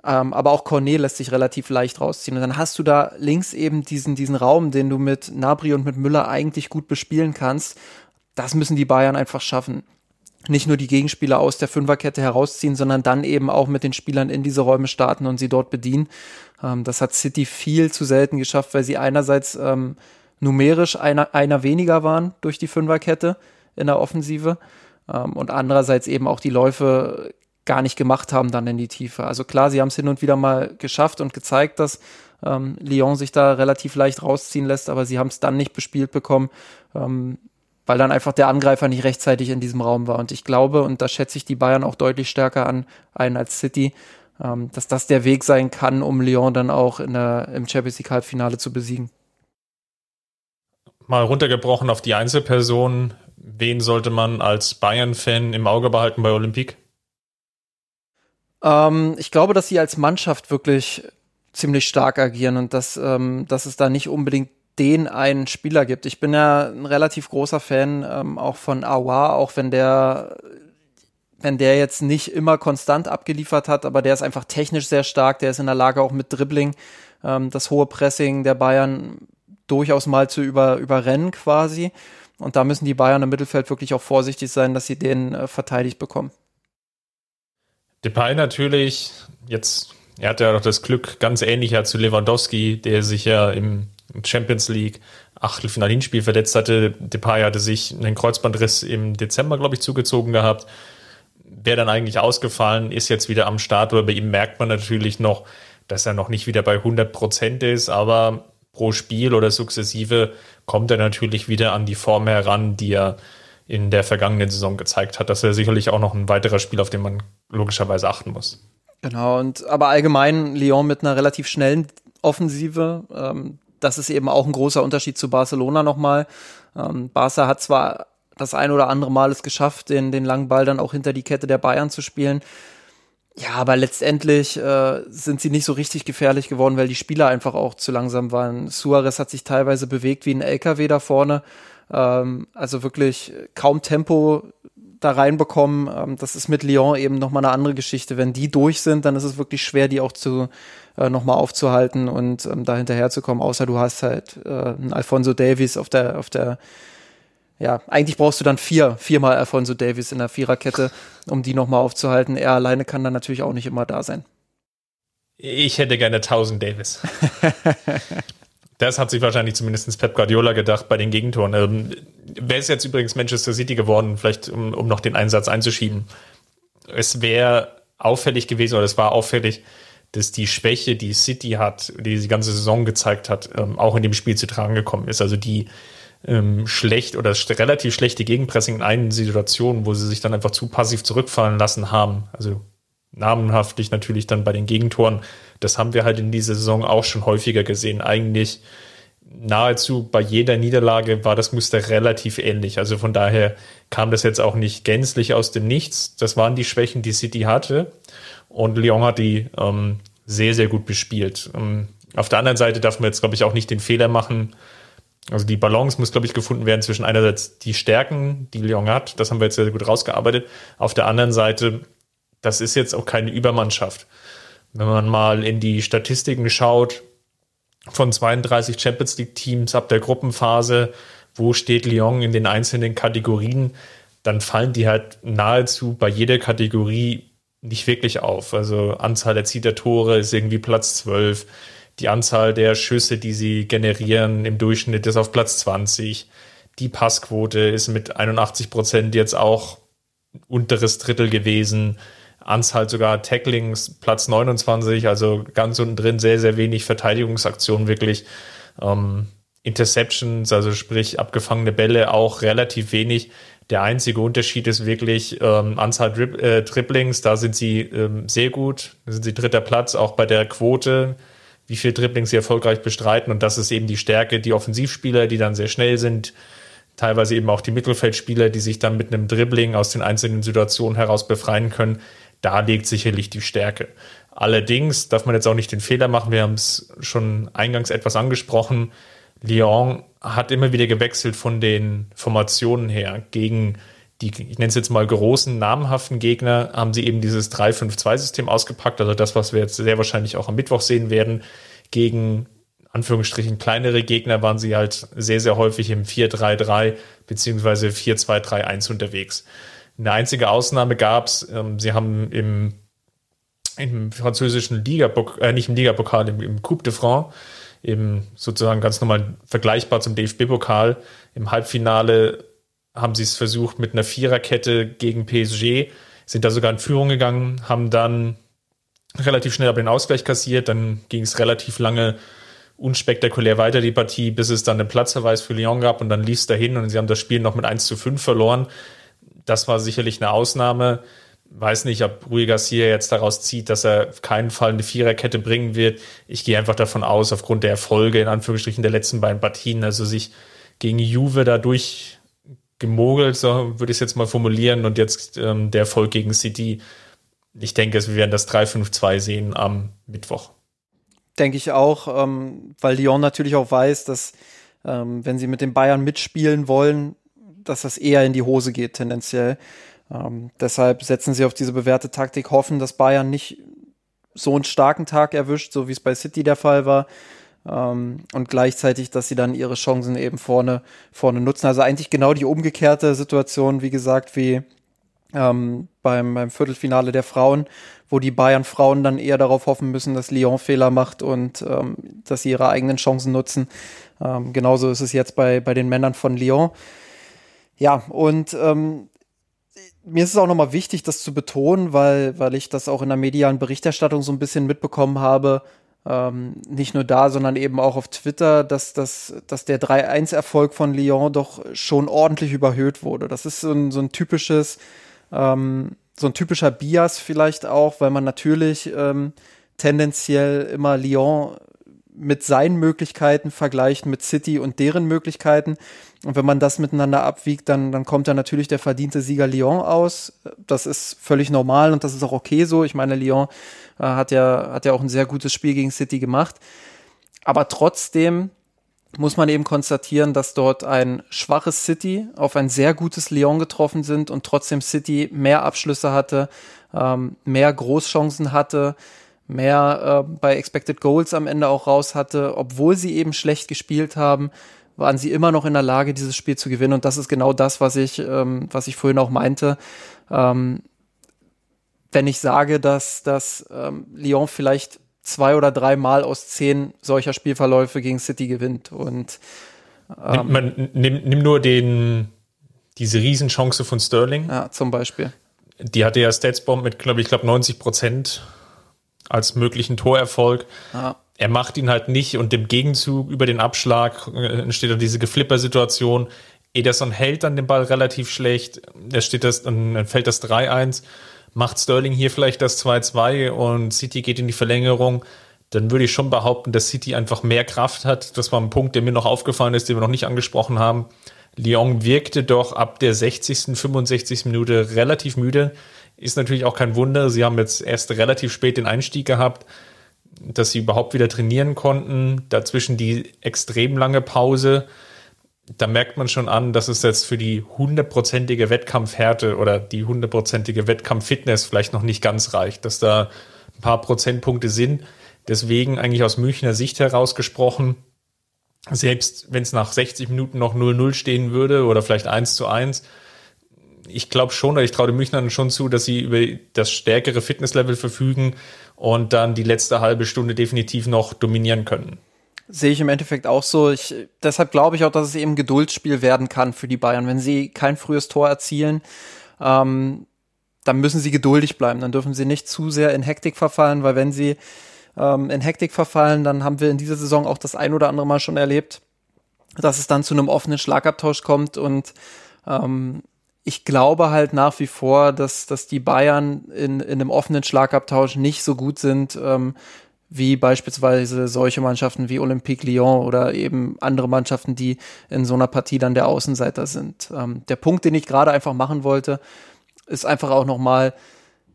Ähm, aber auch Cornet lässt sich relativ leicht rausziehen. Und dann hast du da links eben diesen, diesen Raum, den du mit Nabri und mit Müller eigentlich gut bespielen kannst das müssen die Bayern einfach schaffen. Nicht nur die Gegenspieler aus der Fünferkette herausziehen, sondern dann eben auch mit den Spielern in diese Räume starten und sie dort bedienen. Ähm, das hat City viel zu selten geschafft, weil sie einerseits ähm, numerisch einer, einer weniger waren durch die Fünferkette in der Offensive ähm, und andererseits eben auch die Läufe gar nicht gemacht haben dann in die Tiefe. Also klar, sie haben es hin und wieder mal geschafft und gezeigt, dass ähm, Lyon sich da relativ leicht rausziehen lässt, aber sie haben es dann nicht bespielt bekommen. Ähm, weil dann einfach der Angreifer nicht rechtzeitig in diesem Raum war. Und ich glaube, und da schätze ich die Bayern auch deutlich stärker an, ein als City, ähm, dass das der Weg sein kann, um Lyon dann auch in der, im Champions League Halbfinale zu besiegen. Mal runtergebrochen auf die Einzelpersonen, wen sollte man als Bayern-Fan im Auge behalten bei Olympique? Ähm, ich glaube, dass sie als Mannschaft wirklich ziemlich stark agieren und dass, ähm, dass es da nicht unbedingt den einen Spieler gibt. Ich bin ja ein relativ großer Fan ähm, auch von Awa, auch wenn der wenn der jetzt nicht immer konstant abgeliefert hat, aber der ist einfach technisch sehr stark, der ist in der Lage auch mit Dribbling ähm, das hohe Pressing der Bayern durchaus mal zu über, überrennen quasi. Und da müssen die Bayern im Mittelfeld wirklich auch vorsichtig sein, dass sie den äh, verteidigt bekommen. Depay natürlich, jetzt, er hat ja noch das Glück, ganz ähnlicher zu Lewandowski, der sich ja im Champions League Achtelfinal-Hinspiel verletzt hatte. Depay hatte sich einen Kreuzbandriss im Dezember, glaube ich, zugezogen gehabt. Wäre dann eigentlich ausgefallen, ist jetzt wieder am Start, aber bei ihm merkt man natürlich noch, dass er noch nicht wieder bei 100 Prozent ist, aber pro Spiel oder sukzessive kommt er natürlich wieder an die Form heran, die er in der vergangenen Saison gezeigt hat. Das wäre sicherlich auch noch ein weiterer Spiel, auf den man logischerweise achten muss. Genau, und aber allgemein Lyon mit einer relativ schnellen Offensive, ähm, das ist eben auch ein großer Unterschied zu Barcelona nochmal. Ähm, Barca hat zwar das ein oder andere Mal es geschafft, den, den langen Ball dann auch hinter die Kette der Bayern zu spielen. Ja, aber letztendlich äh, sind sie nicht so richtig gefährlich geworden, weil die Spieler einfach auch zu langsam waren. Suarez hat sich teilweise bewegt wie ein LKW da vorne. Ähm, also wirklich kaum Tempo da reinbekommen. Ähm, das ist mit Lyon eben nochmal eine andere Geschichte. Wenn die durch sind, dann ist es wirklich schwer, die auch zu äh, nochmal aufzuhalten und ähm, da hinterherzukommen, außer du hast halt äh, einen Alfonso Davies auf der, auf der ja, eigentlich brauchst du dann vier, viermal Alfonso Davies in der Viererkette, um die nochmal aufzuhalten. Er alleine kann dann natürlich auch nicht immer da sein. Ich hätte gerne 1000 Davis. das hat sich wahrscheinlich zumindest Pep Guardiola gedacht bei den Gegentoren. Ähm, Wer ist jetzt übrigens Manchester City geworden, vielleicht um, um noch den Einsatz einzuschieben? Es wäre auffällig gewesen oder es war auffällig, dass die Schwäche, die City hat, die die ganze Saison gezeigt hat, ähm, auch in dem Spiel zu tragen gekommen ist. Also die ähm, schlecht oder relativ schlechte Gegenpressing in einigen Situationen, wo sie sich dann einfach zu passiv zurückfallen lassen haben. Also namenhaftlich natürlich dann bei den Gegentoren. Das haben wir halt in dieser Saison auch schon häufiger gesehen. Eigentlich nahezu bei jeder Niederlage war das Muster relativ ähnlich. Also von daher kam das jetzt auch nicht gänzlich aus dem Nichts. Das waren die Schwächen, die City hatte. Und Lyon hat die ähm, sehr, sehr gut bespielt. Ähm, auf der anderen Seite darf man jetzt, glaube ich, auch nicht den Fehler machen. Also die Balance muss, glaube ich, gefunden werden zwischen einerseits die Stärken, die Lyon hat. Das haben wir jetzt sehr gut rausgearbeitet. Auf der anderen Seite, das ist jetzt auch keine Übermannschaft. Wenn man mal in die Statistiken schaut, von 32 Champions League Teams ab der Gruppenphase, wo steht Lyon in den einzelnen Kategorien, dann fallen die halt nahezu bei jeder Kategorie nicht wirklich auf. Also Anzahl erzielter Tore ist irgendwie Platz 12. Die Anzahl der Schüsse, die sie generieren im Durchschnitt ist auf Platz 20. Die Passquote ist mit 81 Prozent jetzt auch unteres Drittel gewesen. Anzahl sogar Tacklings Platz 29, also ganz unten drin sehr, sehr wenig Verteidigungsaktionen wirklich. Ähm, Interceptions, also sprich abgefangene Bälle auch relativ wenig. Der einzige Unterschied ist wirklich ähm, Anzahl Drib äh, Dribblings. Da sind sie ähm, sehr gut. Da sind sie dritter Platz, auch bei der Quote, wie viel Dribblings sie erfolgreich bestreiten. Und das ist eben die Stärke, die Offensivspieler, die dann sehr schnell sind. Teilweise eben auch die Mittelfeldspieler, die sich dann mit einem Dribbling aus den einzelnen Situationen heraus befreien können da liegt sicherlich die Stärke. Allerdings darf man jetzt auch nicht den Fehler machen, wir haben es schon eingangs etwas angesprochen, Lyon hat immer wieder gewechselt von den Formationen her. Gegen die, ich nenne es jetzt mal großen, namhaften Gegner, haben sie eben dieses 3-5-2-System ausgepackt, also das, was wir jetzt sehr wahrscheinlich auch am Mittwoch sehen werden. Gegen Anführungsstrichen kleinere Gegner waren sie halt sehr, sehr häufig im 4-3-3 beziehungsweise 4-2-3-1 unterwegs. Eine einzige Ausnahme gab es. Ähm, sie haben im, im französischen Ligapokal, äh, nicht im Ligapokal, im, im Coupe de France, eben sozusagen ganz normal vergleichbar zum DFB-Pokal. Im Halbfinale haben sie es versucht mit einer Viererkette gegen PSG, sind da sogar in Führung gegangen, haben dann relativ schnell aber den Ausgleich kassiert, dann ging es relativ lange unspektakulär weiter die Partie, bis es dann einen Platzverweis für Lyon gab und dann lief es dahin und sie haben das Spiel noch mit 1 zu 5 verloren das war sicherlich eine Ausnahme. Weiß nicht, ob Rui Garcia jetzt daraus zieht, dass er auf keinen Fall eine Viererkette bringen wird. Ich gehe einfach davon aus, aufgrund der Erfolge, in Anführungsstrichen, der letzten beiden Partien, also sich gegen Juve da durchgemogelt, so würde ich es jetzt mal formulieren, und jetzt ähm, der Erfolg gegen City. Ich denke, wir werden das 3-5-2 sehen am Mittwoch. Denke ich auch, ähm, weil Lyon natürlich auch weiß, dass ähm, wenn sie mit den Bayern mitspielen wollen, dass das eher in die Hose geht, tendenziell. Ähm, deshalb setzen sie auf diese bewährte Taktik, hoffen, dass Bayern nicht so einen starken Tag erwischt, so wie es bei City der Fall war. Ähm, und gleichzeitig, dass sie dann ihre Chancen eben vorne, vorne nutzen. Also eigentlich genau die umgekehrte Situation, wie gesagt, wie ähm, beim, beim Viertelfinale der Frauen, wo die Bayern-Frauen dann eher darauf hoffen müssen, dass Lyon Fehler macht und ähm, dass sie ihre eigenen Chancen nutzen. Ähm, genauso ist es jetzt bei, bei den Männern von Lyon. Ja, und ähm, mir ist es auch nochmal wichtig, das zu betonen, weil, weil ich das auch in der medialen Berichterstattung so ein bisschen mitbekommen habe, ähm, nicht nur da, sondern eben auch auf Twitter, dass, dass, dass der 3-1-Erfolg von Lyon doch schon ordentlich überhöht wurde. Das ist so ein, so ein typisches, ähm, so ein typischer Bias vielleicht auch, weil man natürlich ähm, tendenziell immer Lyon mit seinen Möglichkeiten vergleicht mit City und deren Möglichkeiten. Und wenn man das miteinander abwiegt, dann, dann kommt da natürlich der verdiente Sieger Lyon aus. Das ist völlig normal und das ist auch okay so. Ich meine, Lyon äh, hat, ja, hat ja auch ein sehr gutes Spiel gegen City gemacht. Aber trotzdem muss man eben konstatieren, dass dort ein schwaches City auf ein sehr gutes Lyon getroffen sind und trotzdem City mehr Abschlüsse hatte, ähm, mehr Großchancen hatte, mehr äh, bei Expected Goals am Ende auch raus hatte, obwohl sie eben schlecht gespielt haben waren sie immer noch in der Lage, dieses Spiel zu gewinnen. Und das ist genau das, was ich, ähm, was ich vorhin auch meinte. Ähm, wenn ich sage, dass, dass ähm, Lyon vielleicht zwei oder drei Mal aus zehn solcher Spielverläufe gegen City gewinnt. Und ähm, nimm, man, nimm, nimm nur den, diese Riesenchance von Sterling. Ja, zum Beispiel. Die hatte ja Statsbomb mit, glaube ich, glaube 90 Prozent als möglichen Torerfolg. Ah. Er macht ihn halt nicht und im Gegenzug über den Abschlag äh, entsteht dann diese Geflipper-Situation. Ederson hält dann den Ball relativ schlecht. Da steht das, dann fällt das 3-1. Macht Sterling hier vielleicht das 2-2 und City geht in die Verlängerung. Dann würde ich schon behaupten, dass City einfach mehr Kraft hat. Das war ein Punkt, der mir noch aufgefallen ist, den wir noch nicht angesprochen haben. Lyon wirkte doch ab der 60., 65. Minute relativ müde. Ist natürlich auch kein Wunder. Sie haben jetzt erst relativ spät den Einstieg gehabt, dass sie überhaupt wieder trainieren konnten. Dazwischen die extrem lange Pause da merkt man schon an, dass es jetzt für die hundertprozentige Wettkampfhärte oder die hundertprozentige Wettkampffitness vielleicht noch nicht ganz reicht, dass da ein paar Prozentpunkte sind. Deswegen eigentlich aus Münchner Sicht heraus gesprochen, selbst wenn es nach 60 Minuten noch 0-0 stehen würde oder vielleicht 1 zu 1, ich glaube schon, oder ich traue den Münchnern schon zu, dass sie über das stärkere Fitnesslevel verfügen und dann die letzte halbe Stunde definitiv noch dominieren können. Sehe ich im Endeffekt auch so. Ich, deshalb glaube ich auch, dass es eben Geduldsspiel werden kann für die Bayern. Wenn sie kein frühes Tor erzielen, ähm, dann müssen sie geduldig bleiben. Dann dürfen sie nicht zu sehr in Hektik verfallen, weil wenn sie ähm, in Hektik verfallen, dann haben wir in dieser Saison auch das ein oder andere Mal schon erlebt, dass es dann zu einem offenen Schlagabtausch kommt und ähm, ich glaube halt nach wie vor, dass, dass die Bayern in, in einem offenen Schlagabtausch nicht so gut sind, ähm, wie beispielsweise solche Mannschaften wie Olympique Lyon oder eben andere Mannschaften, die in so einer Partie dann der Außenseiter sind. Ähm, der Punkt, den ich gerade einfach machen wollte, ist einfach auch nochmal,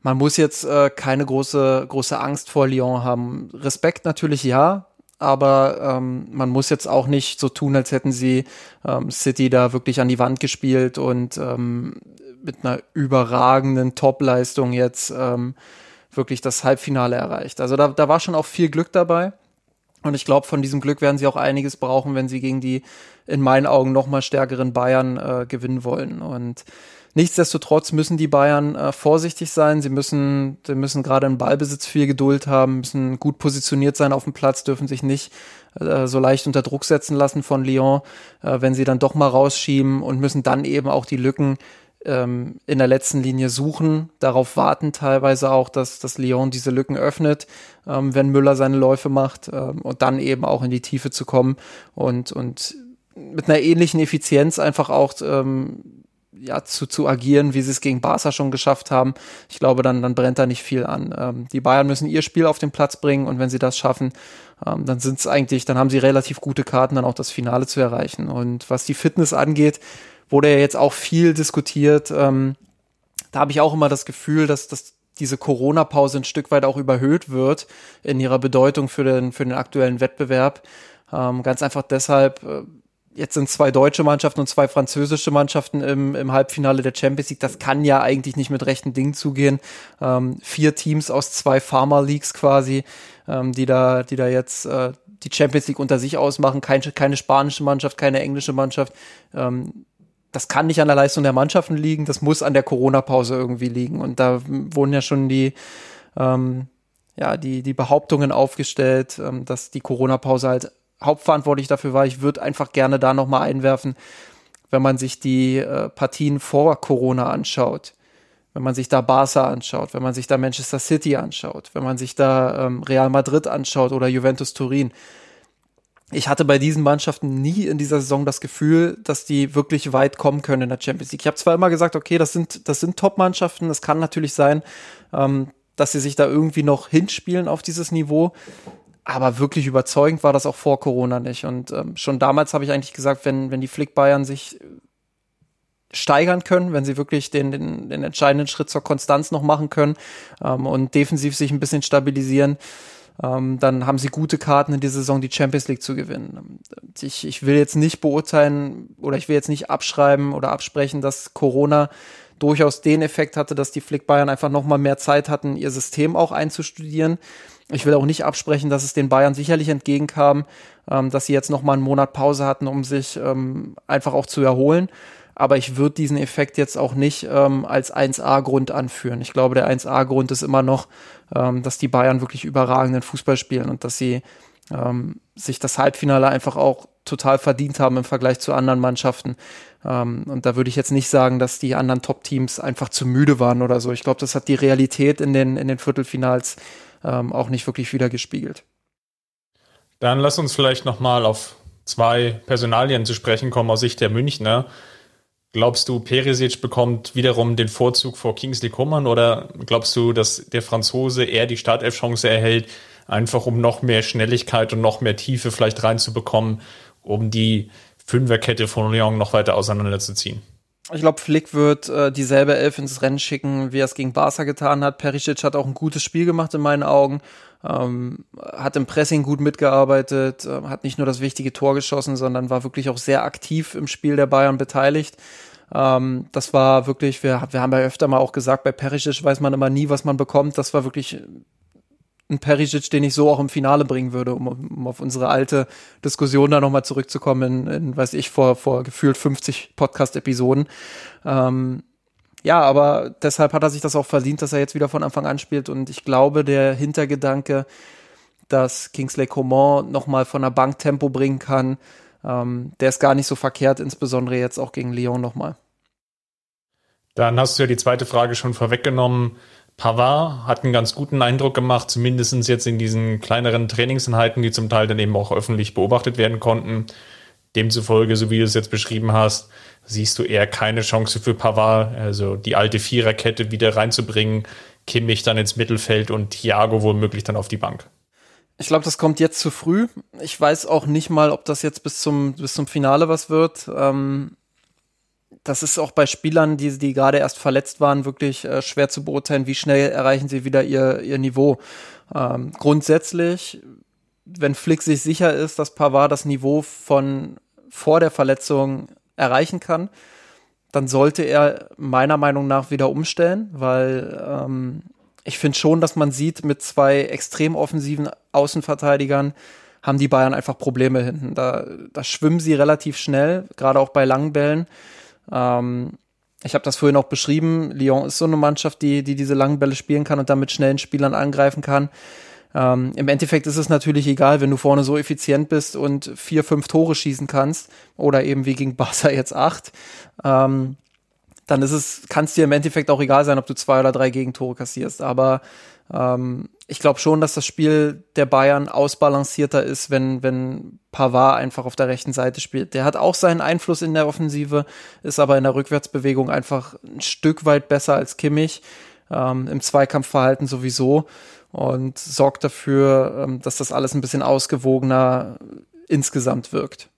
man muss jetzt äh, keine große, große Angst vor Lyon haben. Respekt natürlich ja, aber ähm, man muss jetzt auch nicht so tun, als hätten sie ähm, City da wirklich an die Wand gespielt und ähm, mit einer überragenden Topleistung jetzt ähm, wirklich das Halbfinale erreicht. Also da, da war schon auch viel Glück dabei. Und ich glaube, von diesem Glück werden sie auch einiges brauchen, wenn sie gegen die in meinen Augen noch mal stärkeren Bayern äh, gewinnen wollen. Und nichtsdestotrotz müssen die Bayern äh, vorsichtig sein. Sie müssen, sie müssen gerade im Ballbesitz viel Geduld haben, müssen gut positioniert sein auf dem Platz, dürfen sich nicht äh, so leicht unter Druck setzen lassen von Lyon, äh, wenn sie dann doch mal rausschieben und müssen dann eben auch die Lücken ähm, in der letzten Linie suchen, darauf warten teilweise auch, dass, dass Lyon diese Lücken öffnet, ähm, wenn Müller seine Läufe macht ähm, und dann eben auch in die Tiefe zu kommen und, und mit einer ähnlichen Effizienz einfach auch ähm, ja, zu, zu agieren, wie sie es gegen Barca schon geschafft haben. Ich glaube, dann, dann brennt da nicht viel an. Ähm, die Bayern müssen ihr Spiel auf den Platz bringen und wenn sie das schaffen, ähm, dann sind es eigentlich, dann haben sie relativ gute Karten, dann auch das Finale zu erreichen. Und was die Fitness angeht, wurde ja jetzt auch viel diskutiert. Ähm, da habe ich auch immer das Gefühl, dass, dass diese Corona-Pause ein Stück weit auch überhöht wird in ihrer Bedeutung für den, für den aktuellen Wettbewerb. Ähm, ganz einfach deshalb, äh, jetzt sind zwei deutsche Mannschaften und zwei französische Mannschaften im, im Halbfinale der Champions League. Das kann ja eigentlich nicht mit rechten Dingen zugehen. Ähm, vier Teams aus zwei Pharma Leagues quasi, ähm, die da, die da jetzt äh, die Champions League unter sich ausmachen. Keine, keine spanische Mannschaft, keine englische Mannschaft. Ähm, das kann nicht an der Leistung der Mannschaften liegen, das muss an der Corona-Pause irgendwie liegen. Und da wurden ja schon die, ähm, ja, die, die Behauptungen aufgestellt, ähm, dass die Corona-Pause halt hauptverantwortlich dafür war. Ich würde einfach gerne da nochmal einwerfen, wenn man sich die äh, Partien vor Corona anschaut, wenn man sich da Barca anschaut, wenn man sich da Manchester City anschaut, wenn man sich da ähm, Real Madrid anschaut oder Juventus Turin, ich hatte bei diesen Mannschaften nie in dieser Saison das Gefühl, dass die wirklich weit kommen können in der Champions League. Ich habe zwar immer gesagt, okay, das sind, das sind Top-Mannschaften, es kann natürlich sein, ähm, dass sie sich da irgendwie noch hinspielen auf dieses Niveau. Aber wirklich überzeugend war das auch vor Corona nicht. Und ähm, schon damals habe ich eigentlich gesagt, wenn, wenn die Flick Bayern sich steigern können, wenn sie wirklich den, den, den entscheidenden Schritt zur Konstanz noch machen können ähm, und defensiv sich ein bisschen stabilisieren, ähm, dann haben sie gute Karten in dieser Saison, die Champions League zu gewinnen. Ich, ich will jetzt nicht beurteilen oder ich will jetzt nicht abschreiben oder absprechen, dass Corona durchaus den Effekt hatte, dass die Flick Bayern einfach noch mal mehr Zeit hatten, ihr System auch einzustudieren. Ich will auch nicht absprechen, dass es den Bayern sicherlich entgegenkam, ähm, dass sie jetzt noch mal einen Monat Pause hatten, um sich ähm, einfach auch zu erholen aber ich würde diesen Effekt jetzt auch nicht ähm, als 1A-Grund anführen. Ich glaube, der 1A-Grund ist immer noch, ähm, dass die Bayern wirklich überragenden Fußball spielen und dass sie ähm, sich das Halbfinale einfach auch total verdient haben im Vergleich zu anderen Mannschaften. Ähm, und da würde ich jetzt nicht sagen, dass die anderen Top-Teams einfach zu müde waren oder so. Ich glaube, das hat die Realität in den, in den Viertelfinals ähm, auch nicht wirklich wiedergespiegelt. Dann lass uns vielleicht nochmal auf zwei Personalien zu sprechen kommen aus Sicht der Münchner. Glaubst du, Perisic bekommt wiederum den Vorzug vor Kingsley Coman oder glaubst du, dass der Franzose eher die Startelf-Chance erhält, einfach um noch mehr Schnelligkeit und noch mehr Tiefe vielleicht reinzubekommen, um die Fünferkette von Lyon noch weiter auseinanderzuziehen? Ich glaube, Flick wird äh, dieselbe Elf ins Rennen schicken, wie er es gegen Barca getan hat. Perisic hat auch ein gutes Spiel gemacht in meinen Augen. Ähm, hat im Pressing gut mitgearbeitet, äh, hat nicht nur das wichtige Tor geschossen, sondern war wirklich auch sehr aktiv im Spiel der Bayern beteiligt. Ähm, das war wirklich, wir, wir haben ja öfter mal auch gesagt, bei Perisic weiß man immer nie, was man bekommt. Das war wirklich ein Perisic, den ich so auch im Finale bringen würde, um, um auf unsere alte Diskussion da nochmal zurückzukommen, in, in, weiß ich, vor, vor gefühlt 50 Podcast-Episoden. Ähm, ja, aber deshalb hat er sich das auch verdient, dass er jetzt wieder von Anfang an spielt. Und ich glaube, der Hintergedanke, dass Kingsley Coman nochmal von der Bank Tempo bringen kann, ähm, der ist gar nicht so verkehrt, insbesondere jetzt auch gegen Lyon nochmal. Dann hast du ja die zweite Frage schon vorweggenommen. Pavard hat einen ganz guten Eindruck gemacht, zumindest jetzt in diesen kleineren Trainingseinheiten, die zum Teil dann eben auch öffentlich beobachtet werden konnten. Demzufolge, so wie du es jetzt beschrieben hast, siehst du eher keine Chance für Pavard, also die alte Viererkette wieder reinzubringen, Kimmich dann ins Mittelfeld und Thiago womöglich dann auf die Bank. Ich glaube, das kommt jetzt zu früh. Ich weiß auch nicht mal, ob das jetzt bis zum, bis zum Finale was wird. Ähm, das ist auch bei Spielern, die, die gerade erst verletzt waren, wirklich äh, schwer zu beurteilen, wie schnell erreichen sie wieder ihr, ihr Niveau. Ähm, grundsätzlich, wenn Flick sich sicher ist, dass Pavard das Niveau von vor der Verletzung erreichen kann, dann sollte er meiner Meinung nach wieder umstellen, weil ähm, ich finde schon, dass man sieht, mit zwei extrem offensiven Außenverteidigern haben die Bayern einfach Probleme hinten. Da, da schwimmen sie relativ schnell, gerade auch bei langen Bällen. Ähm, ich habe das vorhin auch beschrieben. Lyon ist so eine Mannschaft, die, die diese langen Bälle spielen kann und damit schnellen Spielern angreifen kann. Ähm, Im Endeffekt ist es natürlich egal, wenn du vorne so effizient bist und vier, fünf Tore schießen kannst oder eben wie gegen Barca jetzt acht. Ähm, dann ist es, kann es dir im Endeffekt auch egal sein, ob du zwei oder drei Gegentore kassierst. Aber ähm, ich glaube schon, dass das Spiel der Bayern ausbalancierter ist, wenn, wenn Pavard einfach auf der rechten Seite spielt. Der hat auch seinen Einfluss in der Offensive, ist aber in der Rückwärtsbewegung einfach ein Stück weit besser als Kimmich, ähm, im Zweikampfverhalten sowieso und sorgt dafür, ähm, dass das alles ein bisschen ausgewogener insgesamt wirkt.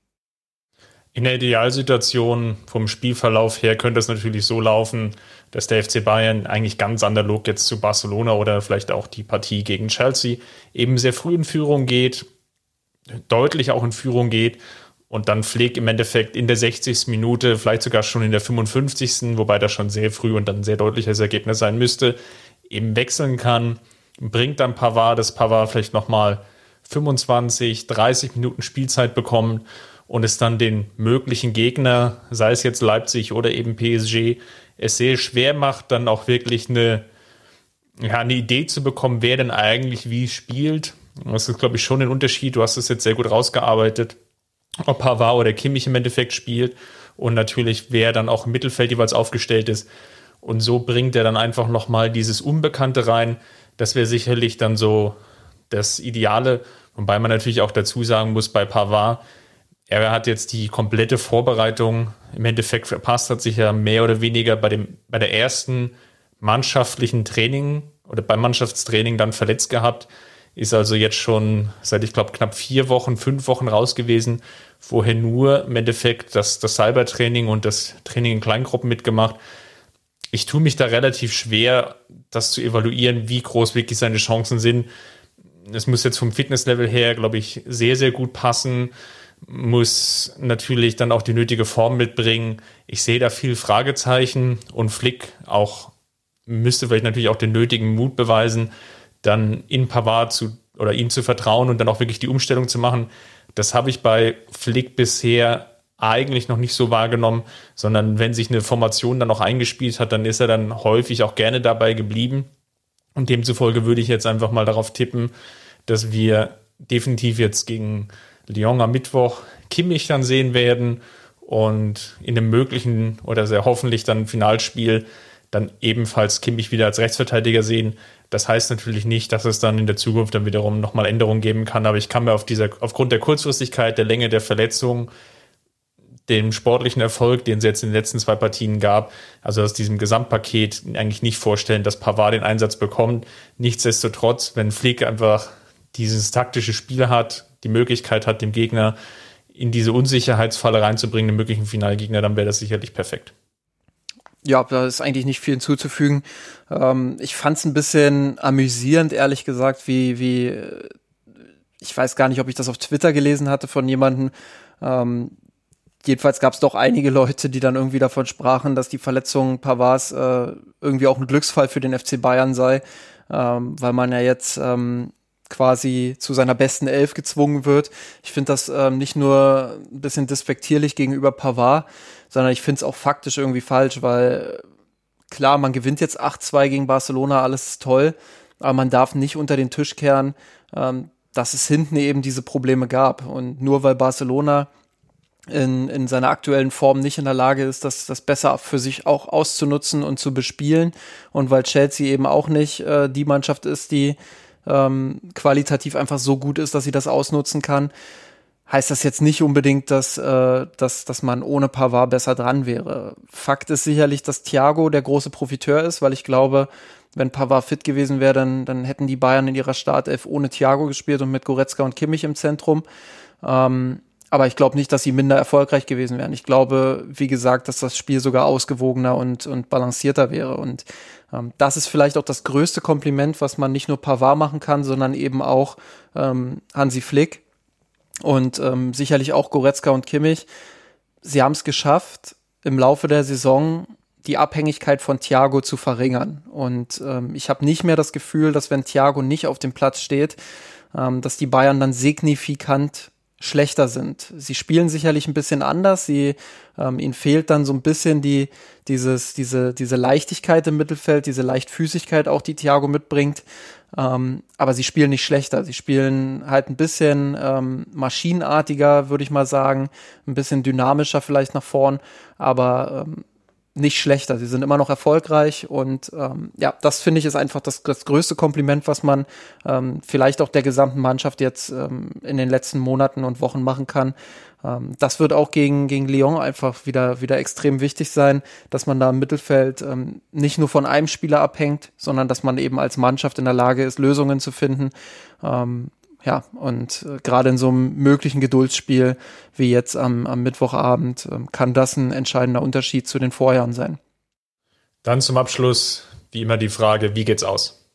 In der Idealsituation vom Spielverlauf her könnte es natürlich so laufen, dass der FC Bayern eigentlich ganz analog jetzt zu Barcelona oder vielleicht auch die Partie gegen Chelsea eben sehr früh in Führung geht, deutlich auch in Führung geht und dann Pfleg im Endeffekt in der 60. Minute, vielleicht sogar schon in der 55. wobei das schon sehr früh und dann sehr deutliches Ergebnis sein müsste, eben wechseln kann, bringt dann Pavard, dass Pavard vielleicht nochmal 25, 30 Minuten Spielzeit bekommt und es dann den möglichen Gegner, sei es jetzt Leipzig oder eben PSG, es sehr schwer macht, dann auch wirklich eine, ja, eine Idee zu bekommen, wer denn eigentlich wie spielt. Das ist, glaube ich, schon ein Unterschied. Du hast es jetzt sehr gut rausgearbeitet, ob Pavard oder Kimmich im Endeffekt spielt und natürlich, wer dann auch im Mittelfeld jeweils aufgestellt ist. Und so bringt er dann einfach nochmal dieses Unbekannte rein. Das wäre sicherlich dann so das Ideale. Wobei man natürlich auch dazu sagen muss, bei Pavard, er hat jetzt die komplette Vorbereitung im Endeffekt verpasst, hat sich ja mehr oder weniger bei, dem, bei der ersten mannschaftlichen Training oder beim Mannschaftstraining dann verletzt gehabt. Ist also jetzt schon seit, ich glaube, knapp vier Wochen, fünf Wochen raus gewesen. Vorher nur im Endeffekt das, das Cybertraining und das Training in Kleingruppen mitgemacht. Ich tue mich da relativ schwer, das zu evaluieren, wie groß wirklich seine Chancen sind. Es muss jetzt vom Fitnesslevel her, glaube ich, sehr, sehr gut passen muss natürlich dann auch die nötige Form mitbringen. Ich sehe da viel Fragezeichen und Flick auch müsste vielleicht natürlich auch den nötigen Mut beweisen, dann in Pavard zu oder ihm zu vertrauen und dann auch wirklich die Umstellung zu machen. Das habe ich bei Flick bisher eigentlich noch nicht so wahrgenommen, sondern wenn sich eine Formation dann auch eingespielt hat, dann ist er dann häufig auch gerne dabei geblieben. Und demzufolge würde ich jetzt einfach mal darauf tippen, dass wir definitiv jetzt gegen Lyon am Mittwoch Kimmich dann sehen werden und in dem möglichen oder sehr hoffentlich dann Finalspiel dann ebenfalls Kimmich wieder als Rechtsverteidiger sehen. Das heißt natürlich nicht, dass es dann in der Zukunft dann wiederum nochmal Änderungen geben kann, aber ich kann mir auf dieser, aufgrund der Kurzfristigkeit, der Länge der Verletzung, dem sportlichen Erfolg, den es jetzt in den letzten zwei Partien gab, also aus diesem Gesamtpaket eigentlich nicht vorstellen, dass Pavard den Einsatz bekommt. Nichtsdestotrotz, wenn Flick einfach dieses taktische Spiel hat, die Möglichkeit hat, dem Gegner in diese Unsicherheitsfalle reinzubringen, den möglichen Finalgegner, dann wäre das sicherlich perfekt. Ja, da ist eigentlich nicht viel hinzuzufügen. Ähm, ich fand es ein bisschen amüsierend, ehrlich gesagt, wie, wie, ich weiß gar nicht, ob ich das auf Twitter gelesen hatte von jemandem. Ähm, jedenfalls gab es doch einige Leute, die dann irgendwie davon sprachen, dass die Verletzung Pavards äh, irgendwie auch ein Glücksfall für den FC Bayern sei, ähm, weil man ja jetzt ähm, quasi zu seiner besten Elf gezwungen wird. Ich finde das ähm, nicht nur ein bisschen despektierlich gegenüber Pavard, sondern ich finde es auch faktisch irgendwie falsch, weil klar, man gewinnt jetzt 8-2 gegen Barcelona, alles ist toll, aber man darf nicht unter den Tisch kehren, ähm, dass es hinten eben diese Probleme gab. Und nur weil Barcelona in, in seiner aktuellen Form nicht in der Lage ist, das, das besser für sich auch auszunutzen und zu bespielen und weil Chelsea eben auch nicht äh, die Mannschaft ist, die ähm, qualitativ einfach so gut ist, dass sie das ausnutzen kann, heißt das jetzt nicht unbedingt, dass, äh, dass, dass man ohne Pavard besser dran wäre. Fakt ist sicherlich, dass Thiago der große Profiteur ist, weil ich glaube, wenn Pavard fit gewesen wäre, dann, dann hätten die Bayern in ihrer Startelf ohne Thiago gespielt und mit Goretzka und Kimmich im Zentrum. Ähm, aber ich glaube nicht, dass sie minder erfolgreich gewesen wären. Ich glaube, wie gesagt, dass das Spiel sogar ausgewogener und, und balancierter wäre. Und ähm, das ist vielleicht auch das größte Kompliment, was man nicht nur Pavard machen kann, sondern eben auch ähm, Hansi Flick und ähm, sicherlich auch Goretzka und Kimmich. Sie haben es geschafft, im Laufe der Saison die Abhängigkeit von Thiago zu verringern. Und ähm, ich habe nicht mehr das Gefühl, dass wenn Thiago nicht auf dem Platz steht, ähm, dass die Bayern dann signifikant schlechter sind. Sie spielen sicherlich ein bisschen anders. Sie, ähm, ihnen fehlt dann so ein bisschen die, dieses, diese, diese Leichtigkeit im Mittelfeld, diese Leichtfüßigkeit auch, die Thiago mitbringt. Ähm, aber sie spielen nicht schlechter. Sie spielen halt ein bisschen ähm, maschinenartiger, würde ich mal sagen, ein bisschen dynamischer vielleicht nach vorn. Aber ähm, nicht schlechter. Sie sind immer noch erfolgreich und ähm, ja, das finde ich ist einfach das, das größte Kompliment, was man ähm, vielleicht auch der gesamten Mannschaft jetzt ähm, in den letzten Monaten und Wochen machen kann. Ähm, das wird auch gegen, gegen Lyon einfach wieder, wieder extrem wichtig sein, dass man da im Mittelfeld ähm, nicht nur von einem Spieler abhängt, sondern dass man eben als Mannschaft in der Lage ist, Lösungen zu finden. Ähm, ja, und äh, gerade in so einem möglichen Geduldsspiel wie jetzt am, am Mittwochabend äh, kann das ein entscheidender Unterschied zu den Vorjahren sein. Dann zum Abschluss, wie immer, die Frage, wie geht's aus?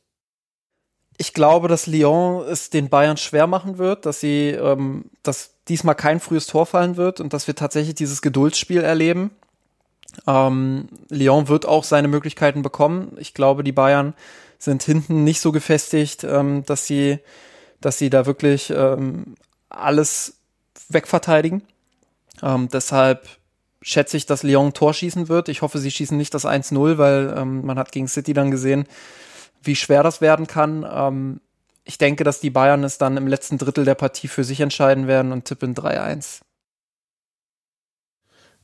Ich glaube, dass Lyon es den Bayern schwer machen wird, dass sie, ähm, dass diesmal kein frühes Tor fallen wird und dass wir tatsächlich dieses Geduldsspiel erleben. Ähm, Lyon wird auch seine Möglichkeiten bekommen. Ich glaube, die Bayern sind hinten nicht so gefestigt, ähm, dass sie dass sie da wirklich ähm, alles wegverteidigen. Ähm, deshalb schätze ich, dass Lyon Tor schießen wird. Ich hoffe, sie schießen nicht das 1-0, weil ähm, man hat gegen City dann gesehen, wie schwer das werden kann. Ähm, ich denke, dass die Bayern es dann im letzten Drittel der Partie für sich entscheiden werden und tippen 3-1.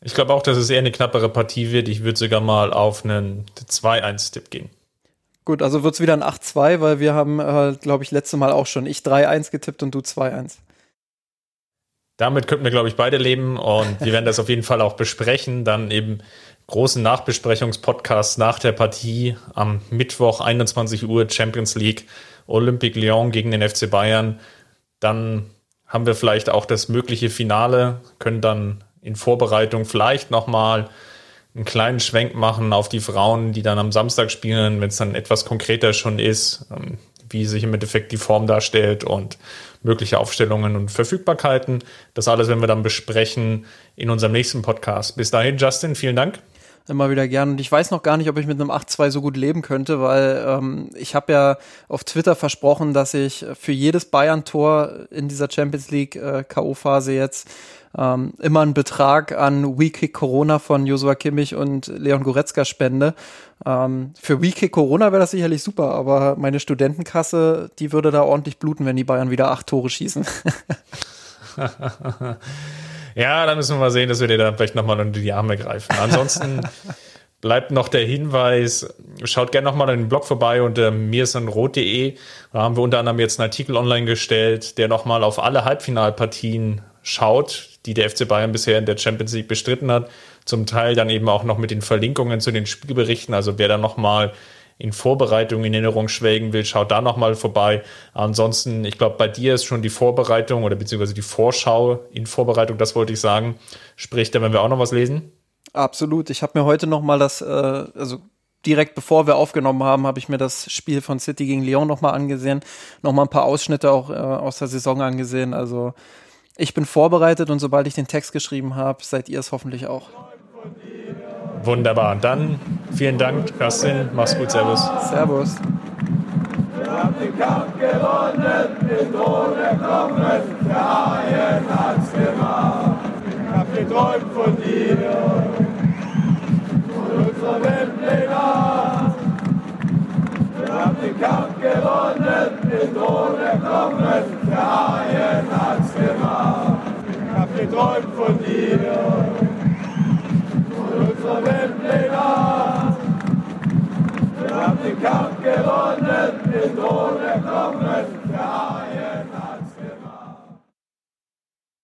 Ich glaube auch, dass es eher eine knappere Partie wird. Ich würde sogar mal auf einen 2-1-Tipp gehen. Gut, also wird es wieder ein 8-2, weil wir haben, äh, glaube ich, letzte Mal auch schon ich 3-1 getippt und du 2-1. Damit könnten wir, glaube ich, beide leben und wir werden das auf jeden Fall auch besprechen. Dann eben großen Nachbesprechungspodcast nach der Partie am Mittwoch 21 Uhr Champions League Olympique Lyon gegen den FC Bayern. Dann haben wir vielleicht auch das mögliche Finale, können dann in Vorbereitung vielleicht nochmal einen kleinen Schwenk machen auf die Frauen, die dann am Samstag spielen, wenn es dann etwas konkreter schon ist, ähm, wie sich im Endeffekt die Form darstellt und mögliche Aufstellungen und Verfügbarkeiten. Das alles werden wir dann besprechen in unserem nächsten Podcast. Bis dahin, Justin, vielen Dank. Immer wieder gern. Und ich weiß noch gar nicht, ob ich mit einem 8-2 so gut leben könnte, weil ähm, ich habe ja auf Twitter versprochen, dass ich für jedes Bayern-Tor in dieser Champions League äh, K.O.-Phase jetzt ähm, immer einen Betrag an WeKick Corona von Josua Kimmich und Leon Goretzka spende. Ähm, für WeKick Corona wäre das sicherlich super, aber meine Studentenkasse, die würde da ordentlich bluten, wenn die Bayern wieder acht Tore schießen. Ja, dann müssen wir mal sehen, dass wir dir dann vielleicht nochmal unter die Arme greifen. Ansonsten bleibt noch der Hinweis, schaut gerne nochmal in den Blog vorbei unter mirsanrot.de. Da haben wir unter anderem jetzt einen Artikel online gestellt, der nochmal auf alle Halbfinalpartien schaut, die der FC Bayern bisher in der Champions League bestritten hat. Zum Teil dann eben auch noch mit den Verlinkungen zu den Spielberichten. Also wer da nochmal in Vorbereitung in Erinnerung schwelgen will, schaut da nochmal vorbei. Ansonsten, ich glaube, bei dir ist schon die Vorbereitung oder beziehungsweise die Vorschau in Vorbereitung, das wollte ich sagen. Sprich, da werden wir auch noch was lesen. Absolut. Ich habe mir heute noch mal das, äh, also direkt bevor wir aufgenommen haben, habe ich mir das Spiel von City gegen Lyon noch mal angesehen, noch mal ein paar Ausschnitte auch äh, aus der Saison angesehen. Also ich bin vorbereitet und sobald ich den Text geschrieben habe, seid ihr es hoffentlich auch. Wunderbar. Dann vielen Dank, Kerstin. Mach's gut. Servus. Servus. Wir haben den Kampf gewonnen, den Tod erkommen, der Haien hat's gemacht. Ich hab geträumt von dir, von unserer Weltpläne. Den Kampf gewonnen, den Tod erkommen, der Haien hat's gemacht. Ich hab geträumt von dir unserer Weltpläne. Wir haben den Kampf gewonnen, den Thron erkommen.